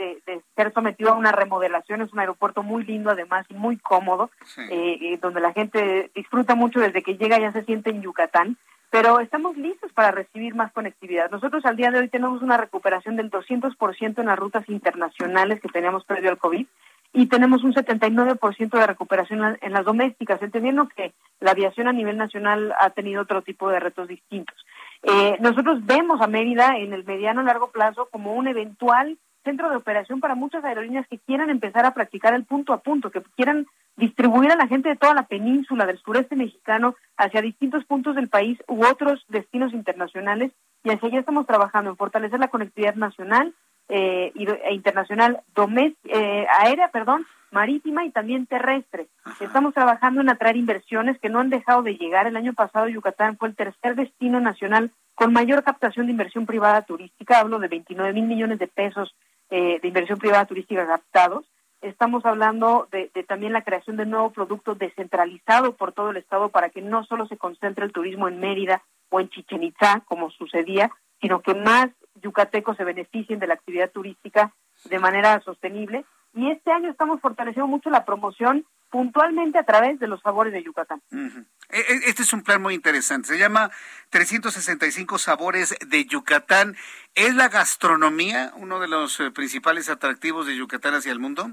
ser sometido a una remodelación. Es un aeropuerto muy lindo, además, y muy cómodo, eh, eh, donde la gente disfruta mucho desde que llega, ya se siente en Yucatán pero estamos listos para recibir más conectividad. Nosotros al día de hoy tenemos una recuperación del 200% en las rutas internacionales que teníamos previo al COVID y tenemos un 79% de recuperación en las domésticas, entendiendo que la aviación a nivel nacional ha tenido otro tipo de retos distintos. Eh, nosotros vemos a Mérida en el mediano largo plazo como un eventual centro de operación para muchas aerolíneas que quieran empezar a practicar el punto a punto, que quieran distribuir a la gente de toda la península del sureste mexicano hacia distintos puntos del país u otros destinos internacionales y hacia allá estamos trabajando en fortalecer la conectividad nacional eh, e internacional eh, aérea, perdón, marítima y también terrestre. Estamos trabajando en atraer inversiones que no han dejado de llegar. El año pasado Yucatán fue el tercer destino nacional con mayor captación de inversión privada turística. Hablo de 29 mil millones de pesos eh, de inversión privada turística captados. Estamos hablando de, también la creación de nuevo producto descentralizado por todo el estado para que no solo se concentre el turismo en Mérida o en Chichen Itza, como sucedía, sino que más yucatecos se beneficien de la actividad turística de manera sostenible. Y este año estamos fortaleciendo mucho la promoción puntualmente a través de los sabores de Yucatán. E, e, este es un plan muy interesante. Se llama 365 sabores de Yucatán. ¿Es la gastronomía uno de los eh, principales atractivos de Yucatán hacia el mundo?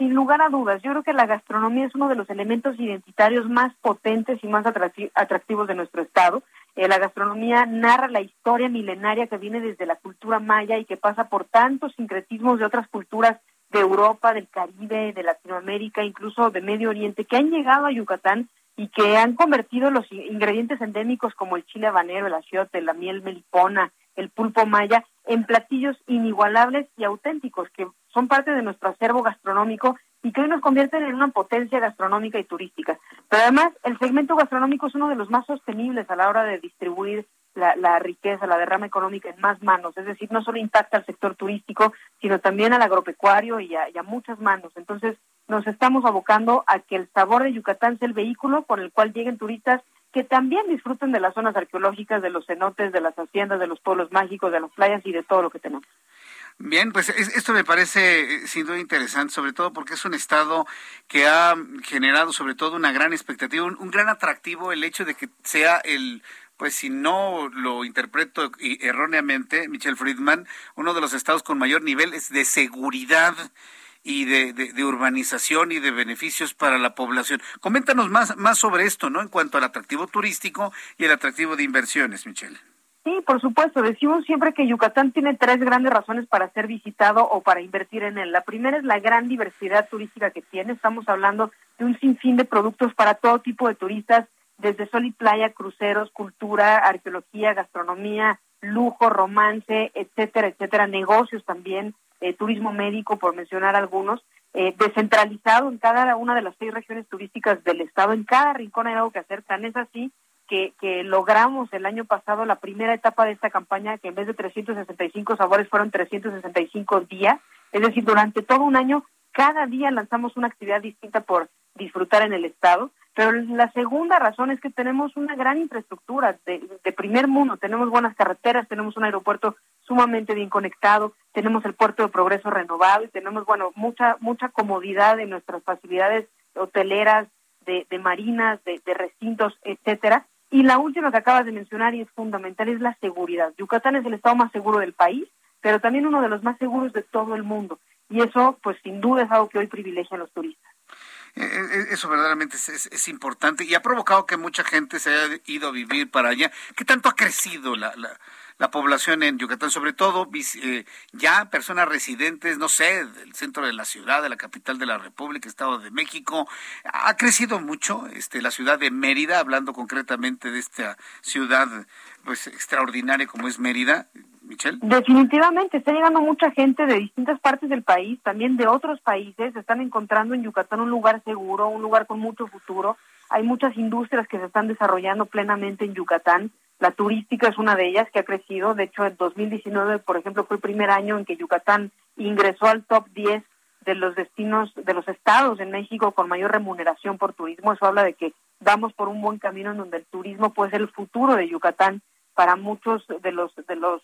Sin lugar a dudas, yo creo que la gastronomía es uno de los elementos identitarios más potentes y más atractivos de nuestro estado. Eh, la gastronomía narra la historia milenaria que viene desde la cultura maya y que pasa por tantos sincretismos de otras culturas de Europa, del Caribe, de Latinoamérica, incluso de Medio Oriente, que han llegado a Yucatán y que han convertido los ingredientes endémicos como el chile habanero, el achiote, la miel melipona, el pulpo maya, en platillos inigualables y auténticos que son parte de nuestro acervo gastronómico y que hoy nos convierten en una potencia gastronómica y turística. Pero además, el segmento gastronómico es uno de los más sostenibles a la hora de distribuir la, riqueza, la derrama económica en más manos. Es decir, no solo impacta al sector turístico, sino también al agropecuario y a, y a muchas manos. Entonces, nos estamos abocando a que el sabor de Yucatán sea el vehículo por el cual lleguen turistas que también disfruten de las zonas arqueológicas, de los cenotes, de las haciendas, de los pueblos mágicos, de las playas y de todo lo que tenemos. Bien, pues esto me parece eh, sin duda interesante, sobre todo porque es un estado que ha generado sobre todo una gran expectativa, un, gran atractivo el hecho de que sea el pues si no lo interpreto erróneamente, Michelle Friedman, uno de los estados con mayor nivel de seguridad y de, de, urbanización y de beneficios para la población. Coméntanos más, más sobre esto, ¿no? En cuanto al atractivo turístico y el atractivo de inversiones, Michelle. Sí, por supuesto. Decimos siempre que Yucatán tiene tres grandes razones para ser visitado o para invertir en él. La primera es la gran diversidad turística que tiene. Estamos hablando de un sinfín de productos para todo tipo de turistas, desde sol y playa, cruceros, cultura, arqueología, gastronomía, lujo, romance, etcétera, etcétera, negocios también, eh, turismo médico, por mencionar algunos, eh, descentralizado en cada una de las seis regiones turísticas del estado. En cada rincón hay algo que hacer. Tan es así que, logramos el año pasado la primera etapa de esta campaña, que en vez de 365 sabores fueron 365 días, es decir, durante todo un año, cada día lanzamos una actividad distinta por disfrutar en el estado. Pero la segunda razón es que tenemos una gran infraestructura de, primer mundo, tenemos buenas carreteras, tenemos un aeropuerto sumamente bien conectado, tenemos el puerto de progreso renovado y tenemos, bueno, mucha, mucha comodidad en nuestras facilidades hoteleras, de, de marinas, de, de recintos, etcétera, y la última que acabas de mencionar y es fundamental es la seguridad. Yucatán es el estado más seguro del país, pero también uno de los más seguros de todo el mundo. Y eso, pues sin duda, es algo que hoy privilegia a los turistas. Eh, eh, eso verdaderamente es, importante y ha provocado que mucha gente se haya ido a vivir para allá. ¿Qué tanto ha crecido la, la, la población en Yucatán, sobre todo eh, ya personas residentes, no sé, del centro de la ciudad, de la capital de la República, Estado de México. Ha crecido mucho este, la ciudad de Mérida, hablando concretamente de esta ciudad pues extraordinaria como es Mérida. Michelle. Definitivamente, está llegando mucha gente de distintas partes del país, también de otros países, están encontrando en Yucatán un lugar seguro, un lugar con mucho futuro. Hay muchas industrias que se están desarrollando plenamente en Yucatán. La turística es una de ellas que ha crecido. De hecho, en 2019, por ejemplo, fue el primer año en que Yucatán ingresó al top 10 de los destinos, de los estados en México con mayor remuneración por turismo. Eso habla de que vamos por un buen camino en donde el turismo puede ser el futuro de Yucatán para muchos de los de los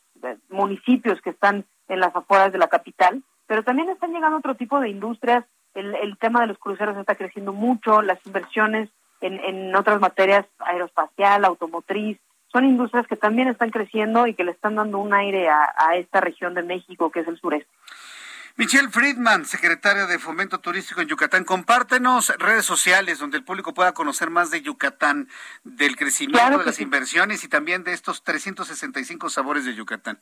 municipios que están en las afueras de la capital. Pero también están llegando otro tipo de industrias. El, el tema de los cruceros está creciendo mucho, las inversiones en, en otras materias aeroespacial, automotriz, son industrias que también están creciendo y que le están dando un aire a, esta región de México que es el sureste. Michelle Friedman, secretaria de Fomento Turístico en Yucatán, compártenos redes sociales donde el público pueda conocer más de Yucatán, del crecimiento de las inversiones y también de estos 365 sabores de Yucatán.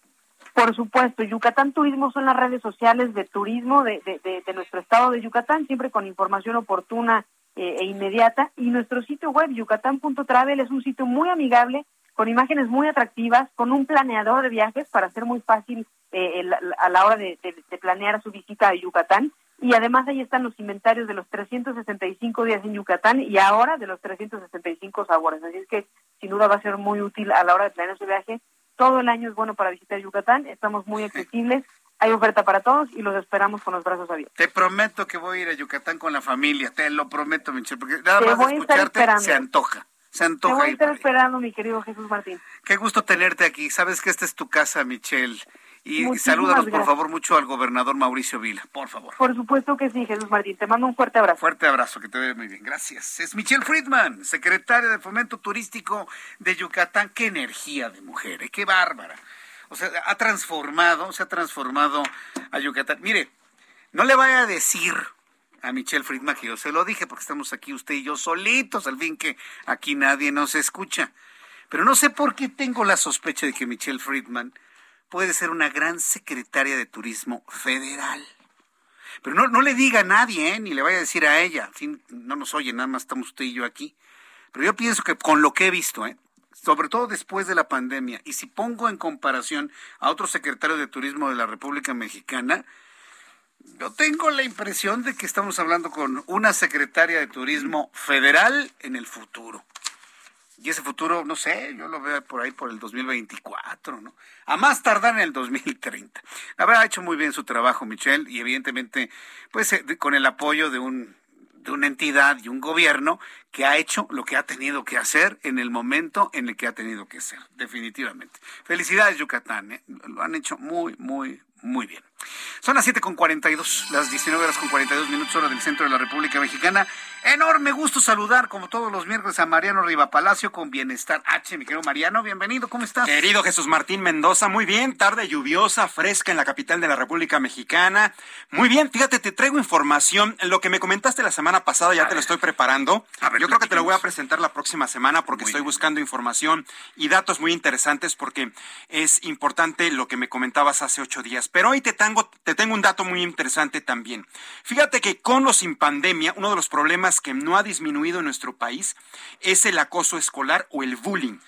Por supuesto, Yucatán Turismo son las redes sociales de turismo de, de, nuestro estado de Yucatán, siempre con información oportuna eh, e inmediata. Y nuestro sitio web, yucatán.travel, es un sitio muy amigable con imágenes muy atractivas, con un planeador de viajes para hacer muy fácil eh, a la hora de, planear su visita a Yucatán. Y además ahí están los inventarios de los 365 días en Yucatán y ahora de los 365 sabores. Así es que sin duda va a ser muy útil a la hora de planear su viaje. Todo el año es bueno para visitar Yucatán, estamos muy accesibles, hay oferta para todos y los esperamos con los brazos abiertos. Te prometo que voy a ir a Yucatán con la familia, te lo prometo, Michelle, porque nada más de escucharte se antoja. Se antoja. Te voy a estar esperando, mi querido Jesús Martín. Qué gusto tenerte aquí. Sabes que esta es tu casa, Michelle. Y salúdanos, por favor, mucho al gobernador Mauricio Vila, por favor. Por supuesto que sí, Jesús Martín. Te mando un fuerte abrazo. Fuerte abrazo, que te vea muy bien. Gracias. Es Michelle Friedman, secretaria de Fomento Turístico de Yucatán. Qué energía de mujer, ¿eh? qué bárbara. O sea, ha transformado, se ha transformado a Yucatán. Mire, no le vaya a decir a Michelle Friedman, que yo se lo dije porque estamos aquí usted y yo solitos, al fin que aquí nadie nos escucha. Pero no sé por qué tengo la sospecha de que Michelle Friedman puede ser una gran secretaria de turismo federal. Pero no, no le diga a nadie, ¿eh? ni le vaya a decir a ella. En fin, no nos oye, nada más estamos usted y yo aquí. Pero yo pienso que con lo que he visto, ¿eh? sobre todo después de la pandemia, y si pongo en comparación a otros secretarios de turismo de la República Mexicana, Yo tengo la impresión de que estamos hablando con una secretaria de turismo federal en el futuro. Y ese futuro, no sé, yo lo veo por ahí por el 2024, ¿no? A más tardar en el 2030. La verdad ha hecho muy bien su trabajo, Michelle, y evidentemente, pues eh, con el apoyo de un de una entidad y un gobierno que ha hecho lo que ha tenido que hacer en el momento en el que ha tenido que hacer, definitivamente. Felicidades, Yucatán, ¿eh? lo han hecho muy, muy, muy bien. Son las 7 con 42, las 19 horas con 42 minutos hora del centro de la República Mexicana. Enorme gusto saludar, como todos los miércoles, a Mariano Riva Palacio con Bienestar H. Mi querido Mariano, bienvenido, ¿cómo estás? Querido Jesús Martín Mendoza, muy bien, tarde lluviosa, fresca en la capital de la República Mexicana. Muy bien, fíjate, te traigo información. Lo que me comentaste la semana pasada ya te lo estoy preparando. Yo creo que te lo voy a presentar la próxima semana porque estoy buscando información y datos muy interesantes porque es importante lo que me comentabas hace ocho días. Pero hoy te tengo te tengo un dato muy interesante también. Fíjate que con o sin pandemia, uno de los problemas que no ha disminuido en nuestro país es el acoso escolar o el bullying.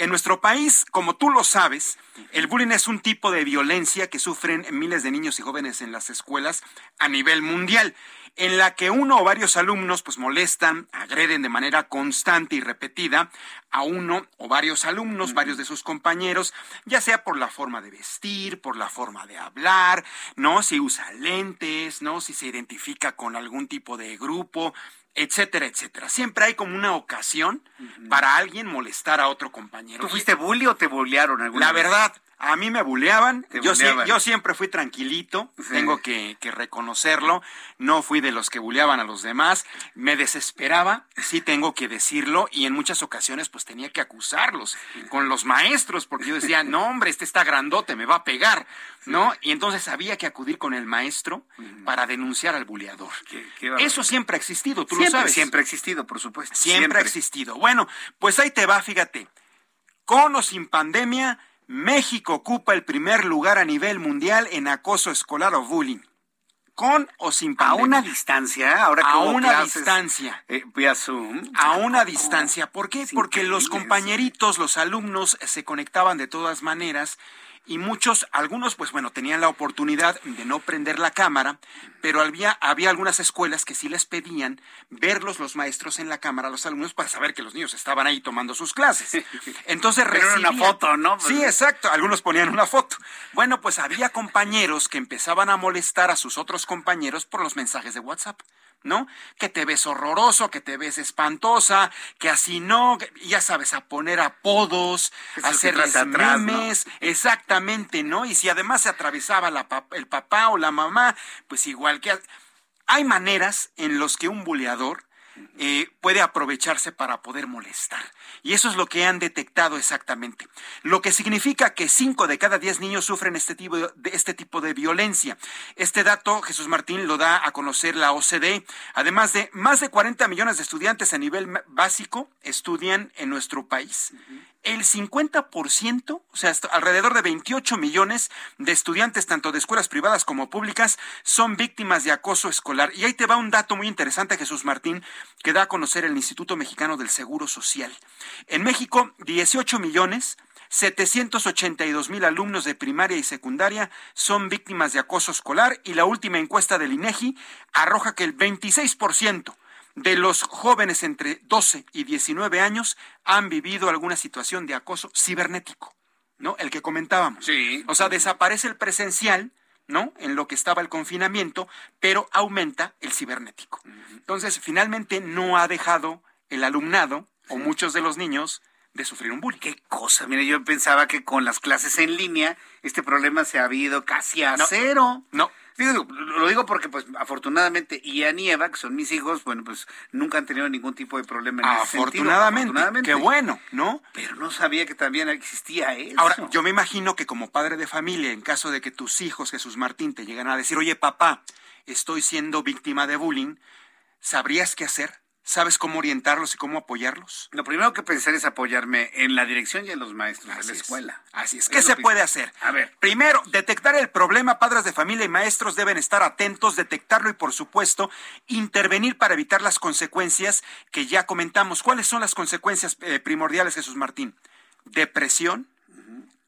En nuestro país, como tú lo sabes, el bullying es un tipo de violencia que sufren miles de niños y jóvenes en las escuelas a nivel mundial en la que uno o varios alumnos pues molestan, agreden de manera constante y repetida a uno o varios alumnos, varios de sus compañeros, ya sea por la forma de vestir, por la forma de hablar, ¿no? Si usa lentes, ¿no? Si se identifica con algún tipo de grupo, etcétera, etcétera. Siempre hay como una ocasión para alguien molestar a otro compañero. ¿Tú fuiste bully o te bullearon alguna La verdad, a mí me buleaban, yo, yo siempre fui tranquilito, tengo que, reconocerlo, no fui de los que buleaban a los demás, me desesperaba, sí tengo que decirlo, y en muchas ocasiones pues tenía que acusarlos con los maestros, porque yo decía, no hombre, este está grandote, me va a pegar, ¿no? Y entonces había que acudir con el maestro para denunciar al buleador. Eso siempre ha existido, tú lo sabes. Siempre ha existido, por supuesto. siempre ha existido. Bueno, pues ahí te va, fíjate, con o sin pandemia, México ocupa el primer lugar a nivel mundial en acoso escolar o bullying. Con o sin pandemia. A una distancia, ahora que A una distancia. Eh, vía Zoom. A una distancia. ¿Por qué? Porque los compañeritos, los alumnos se conectaban de todas maneras y muchos, algunos, pues bueno, tenían la oportunidad de no prender la cámara, pero había, había algunas escuelas que sí les pedían verlos los maestros en la cámara a los alumnos para saber que los niños estaban ahí tomando sus clases. (laughs) Entonces recibían... una foto, ¿no? Sí, exacto, algunos ponían una foto. Bueno, pues había compañeros que empezaban a molestar a sus otros compañeros por los mensajes de WhatsApp. ¿No? Que te ves horroroso, que te ves espantosa, que así no, ya sabes, a poner apodos, a hacerles memes, exactamente, ¿no? Y si además se atravesaba la, el papá o la mamá, pues igual que... Hay maneras en las que un buleador eh, puede aprovecharse para poder molestar. Y eso es lo que han detectado exactamente. Lo que significa que 5 de cada 10 niños sufren este tipo de, este tipo de violencia. Este dato, Jesús Martín, lo da a conocer la OCDE. Además de más de 40 millones de estudiantes a nivel básico estudian en nuestro país el 50%, o sea, alrededor de 28 millones de estudiantes, tanto de escuelas privadas como públicas, son víctimas de acoso escolar. Y ahí te va un dato muy interesante, Jesús Martín, que da a conocer el Instituto Mexicano del Seguro Social. En México, 18 millones 782 mil alumnos de primaria y secundaria son víctimas de acoso escolar y la última encuesta del INEGI arroja que el 26% de los jóvenes entre 12 y 19 años han vivido alguna situación de acoso cibernético, ¿no? El que comentábamos. Sí. O sea, desaparece el presencial, ¿no? En lo que estaba el confinamiento, pero aumenta el cibernético. Entonces, finalmente no ha dejado el alumnado o muchos de los niños de sufrir un bullying. Qué cosa, mire, yo pensaba que con las clases en línea este problema se ha habido casi a cero. No, lo digo porque, pues, afortunadamente, Ian y Eva, que son mis hijos, bueno, pues nunca han tenido ningún tipo de problema en ese sentido. Afortunadamente. Qué bueno, ¿no? Pero no sabía que también existía eso. Ahora, yo me imagino que como padre de familia, en caso de que tus hijos, Jesús Martín, te lleguen a decir, oye, papá, estoy siendo víctima de bullying, ¿sabrías qué hacer? ¿Sabes cómo orientarlos y cómo apoyarlos? Lo primero que pensar es apoyarme en la dirección y en los maestros de la escuela. Así es. ¿Qué se puede hacer? A ver. Primero, detectar el problema. Padres de familia y maestros deben estar atentos, detectarlo y, por supuesto, intervenir para evitar las consecuencias que ya comentamos. ¿Cuáles son las consecuencias eh, primordiales, Jesús Martín? Depresión,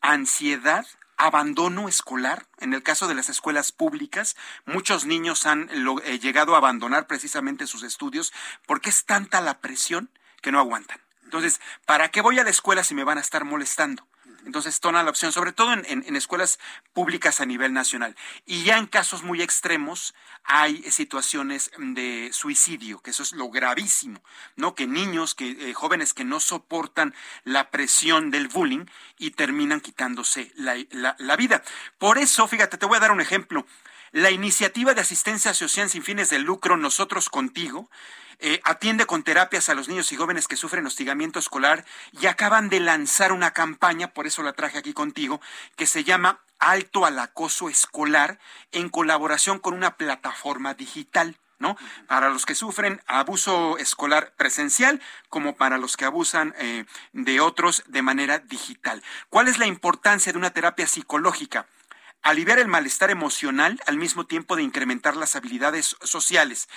ansiedad, abandono escolar. En el caso de las escuelas públicas, muchos niños han eh, llegado a abandonar precisamente sus estudios porque es tanta la presión que no aguantan. Entonces, ¿para qué voy a la escuela si me van a estar molestando? Entonces toma la opción, sobre todo en, escuelas públicas a nivel nacional. Y ya en casos muy extremos hay situaciones de suicidio, que eso es lo gravísimo, ¿no? Que niños, que eh, jóvenes que no soportan la presión del bullying y terminan quitándose la vida. Por eso, fíjate, te voy a dar un ejemplo. La iniciativa de asistencia social sin fines de lucro Nosotros Contigo eh, atiende con terapias a los niños y jóvenes que sufren hostigamiento escolar y acaban de lanzar una campaña, por eso la traje aquí contigo, que se llama Alto al Acoso Escolar en colaboración con una plataforma digital. ¿no? Para los que sufren abuso escolar presencial como para los que abusan eh, de otros de manera digital. ¿Cuál es la importancia de una terapia psicológica? Aliviar el malestar emocional al mismo tiempo de incrementar las habilidades sociales.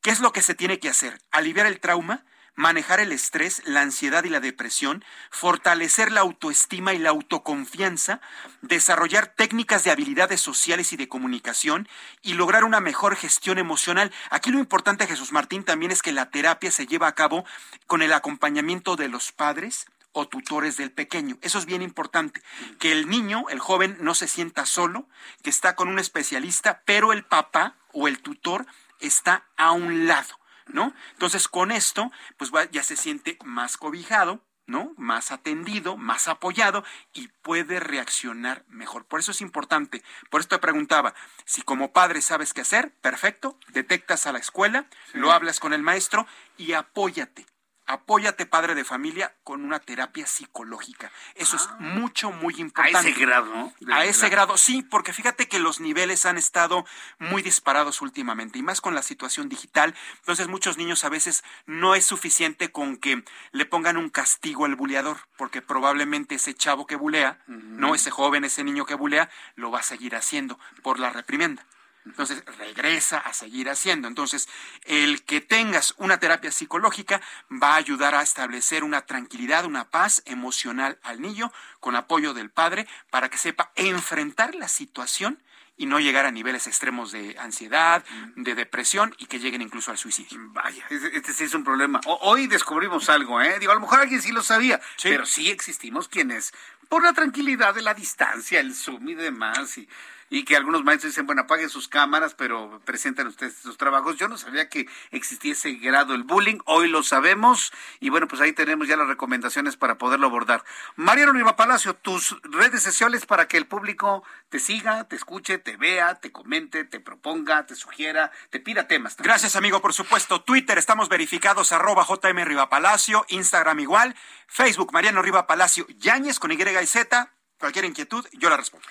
¿Qué es lo que se tiene que hacer? Aliviar el trauma, manejar el estrés, la ansiedad y la depresión, fortalecer la autoestima y la autoconfianza, desarrollar técnicas de habilidades sociales y de comunicación y lograr una mejor gestión emocional. Aquí lo importante, Jesús Martín, también es que la terapia se lleva a cabo con el acompañamiento de los padres, o tutores del pequeño. Eso es bien importante, que el niño, el joven, no se sienta solo, que está con un especialista, pero el papá o el tutor está a un lado, ¿no? Entonces, con esto, pues ya se siente más cobijado, ¿no? Más atendido, más apoyado y puede reaccionar mejor. Por eso es importante. Por eso te preguntaba, si como padre sabes qué hacer, perfecto, detectas a la escuela, lo hablas con el maestro y apóyate apóyate, padre de familia, con una terapia psicológica. Eso es ah. mucho, muy importante. A ese grado, ¿no? a ese grado, sí, porque fíjate que los niveles han estado muy disparados últimamente, y más con la situación digital. Entonces, muchos niños a veces no es suficiente con que le pongan un castigo al buleador, porque probablemente ese chavo que bulea, no ese joven, ese niño que bulea, lo va a seguir haciendo por la reprimenda. Entonces regresa a seguir haciendo. Entonces, el que tengas una terapia psicológica va a ayudar a establecer una tranquilidad, una paz emocional al niño con apoyo del padre para que sepa enfrentar la situación y no llegar a niveles extremos de ansiedad, de depresión y que lleguen incluso al suicidio. Vaya, este, sí es un problema. hoy descubrimos algo, ¿eh? Digo, a lo mejor alguien sí lo sabía, pero sí existimos quienes, por la tranquilidad de la distancia, el Zoom y demás, y y que algunos maestros dicen, bueno, apaguen sus cámaras, pero presentan ustedes sus trabajos. Yo no sabía que existiese grado el bullying, hoy lo sabemos y bueno, pues ahí tenemos ya las recomendaciones para poderlo abordar. Mariano Riva Palacio, tus redes sociales para que el público te siga, te escuche, te vea, te comente, te proponga, te sugiera, te pida temas. Gracias, amigo, por supuesto. Twitter, estamos verificados, arroba JM Riva Palacio, Instagram igual, Facebook, Mariano Riva Palacio, Yáñez con Y y Z, cualquier inquietud, yo la respondo.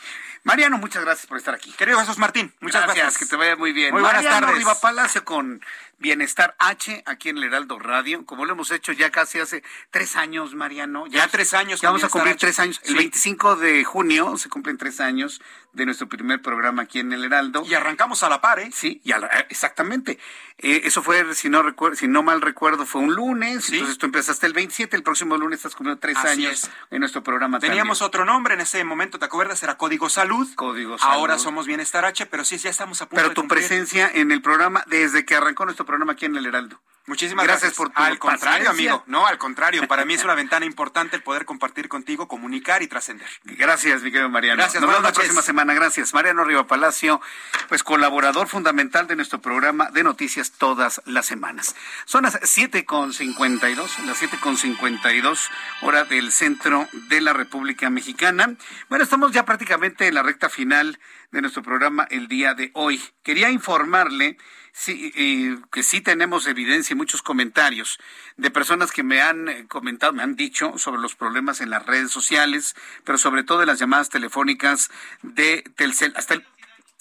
Mariano, muchas gracias por estar aquí. Querido Jesús Martín, muchas gracias. Que te vaya muy bien. Muy buenas tardes. Riva Palacio con Bienestar H aquí en el Heraldo Radio, como lo hemos hecho ya casi hace tres años, Mariano. Ya, tres años. Ya vamos a cumplir tres años. El 25 de junio se cumplen tres años de nuestro primer programa aquí en el Heraldo. Y arrancamos a la par, ¿eh? Sí, y exactamente. Eh, eso fue, si no recuerdo, si no mal recuerdo, fue un lunes. Entonces tú empezaste el 27, el próximo lunes estás cumpliendo tres años en nuestro programa. Teníamos otro nombre en ese momento, ¿te acuerdas? Era Código Salud. Código Salud. Ahora somos Bienestar H, pero sí, ya estamos a punto Pero tu presencia en el programa, desde que arrancó nuestro programa aquí en el Heraldo. Muchísimas gracias, por tu Al contrario, amigo. No, al contrario. Para mí es una ventana importante el poder compartir contigo, comunicar y trascender. Gracias, mi querido Mariano. Gracias. Nos vemos la próxima semana. Gracias. Mariano Riva Palacio, pues colaborador fundamental de nuestro programa de noticias todas las semanas. Son las siete con cincuenta y dos, las siete con cincuenta y dos, hora del centro de la República Mexicana. Bueno, estamos ya prácticamente en la recta final de nuestro programa el día de hoy. Quería informarle sí, que sí tenemos evidencia y muchos comentarios de personas que me han eh, comentado, me han dicho sobre los problemas en las redes sociales, pero sobre todo en las llamadas telefónicas de Telcel. Hasta el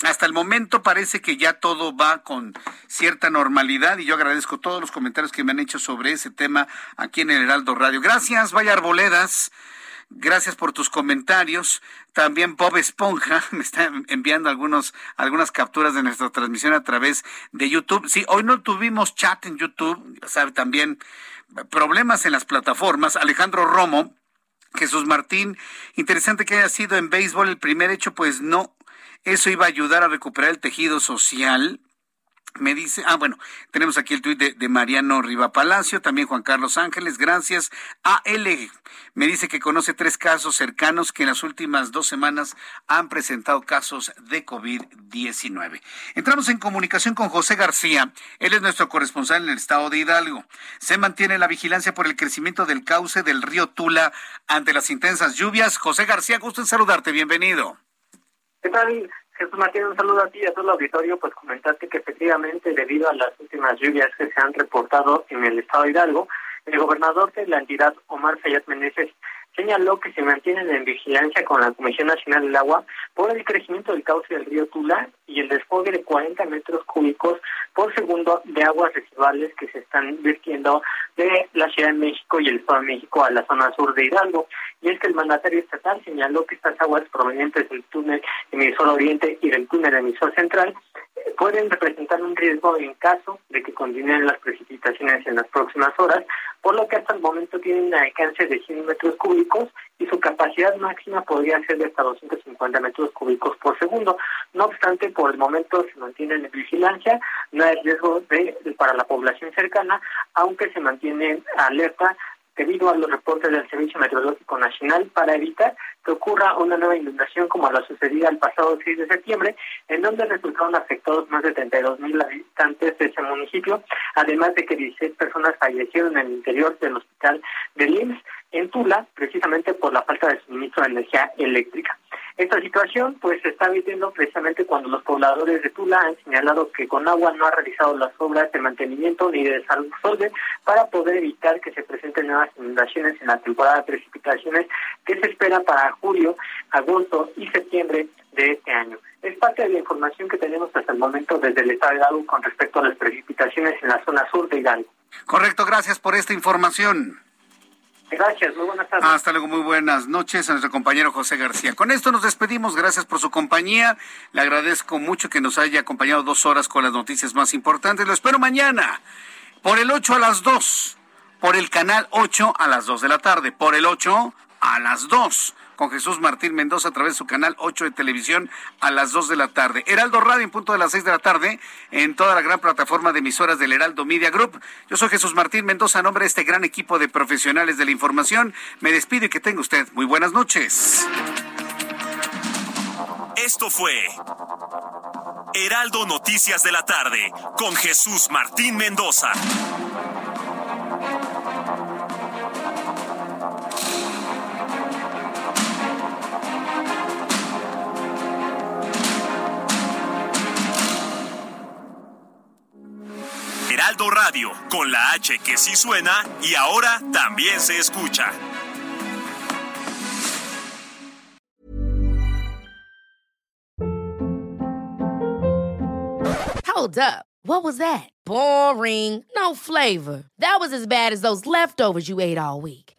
hasta el momento parece que ya todo va con cierta normalidad y yo agradezco todos los comentarios que me han hecho sobre ese tema aquí en el Heraldo Radio. Gracias, vaya arboledas. Gracias por tus comentarios. También Bob Esponja (laughs) me está enviando algunos, algunas capturas de nuestra transmisión a través de YouTube. Sí, hoy no tuvimos chat en YouTube, sabe también problemas en las plataformas. Alejandro Romo Jesús Martín, interesante que haya sido en béisbol el primer hecho, pues no. Eso iba a ayudar a recuperar el tejido social me dice, ah, bueno, tenemos aquí el tuit de, Mariano Riva Palacio, también Juan Carlos Ángeles, gracias. AL me dice que conoce tres casos cercanos que en las últimas dos semanas han presentado casos de COVID-19. Entramos en comunicación con José García, él es nuestro corresponsal en el estado de Hidalgo. Se mantiene la vigilancia por el crecimiento del cauce del río Tula ante las intensas lluvias. José García, gusto en saludarte, bienvenido. ¿Qué tal? Jesús Martín, un saludo a ti y a todo el auditorio. Pues comentaste que efectivamente, debido a las últimas lluvias que se han reportado en el estado de Hidalgo, el gobernador de la entidad, Omar Fayad Meneses, señaló que se mantienen en vigilancia con la Comisión Nacional del Agua por el crecimiento del cauce del río Tula y el desfogue de 40 metros cúbicos por segundo de aguas residuales que se están vertiendo de la Ciudad de México y el Estado de México a la zona sur de Hidalgo. Y es que el mandatario estatal señaló que estas aguas provenientes del túnel emisor oriente y del túnel emisor central pueden representar un riesgo en caso de que continúen las precipitaciones en las próximas horas, por lo que hasta el momento tienen un alcance de 100 metros cúbicos y su capacidad máxima podría ser de hasta 250 metros cúbicos por segundo. No obstante, por el momento se mantiene en vigilancia, no hay riesgo de, para la población cercana, aunque se mantiene alerta debido a los reportes del Servicio Meteorológico Nacional para evitar que ocurra una nueva inundación como la sucedida el pasado 6 de septiembre, en donde resultaron afectados más de 32 mil habitantes de ese municipio, además de que 16 personas fallecieron en el interior del hospital de IMSS en Tula, precisamente por la falta de suministro de energía eléctrica. Esta situación pues se está viviendo precisamente cuando los pobladores de Tula han señalado que con agua no ha realizado las obras de mantenimiento ni de salud para poder evitar que se presenten nuevas inundaciones en la temporada de precipitaciones que se espera para julio, agosto y septiembre de este año. Es parte de la información que tenemos hasta el momento desde el estado de Hidalgo con respecto a las precipitaciones en la zona sur de Hidalgo. Correcto, gracias por esta información. Gracias, muy buenas tardes. Hasta luego, muy buenas noches a nuestro compañero José García. Con esto nos despedimos, gracias por su compañía. Le agradezco mucho que nos haya acompañado dos horas con las noticias más importantes. Lo espero mañana, por el 8 a las 2, por el canal 8 a las 2 de la tarde, por el 8 a las 2 con Jesús Martín Mendoza a través de su canal 8 de televisión a las 2 de la tarde. Heraldo Radio en punto de las 6 de la tarde en toda la gran plataforma de emisoras del Heraldo Media Group. Yo soy Jesús Martín Mendoza, a nombre de este gran equipo de profesionales de la información. Me despido y que tenga usted muy buenas noches. Esto fue Heraldo Noticias de la tarde con Jesús Martín Mendoza. Heraldo Radio, con la H que sí suena y ahora también se escucha. Hold up. What was that? Boring. No flavor. That was as bad as those leftovers you ate all week.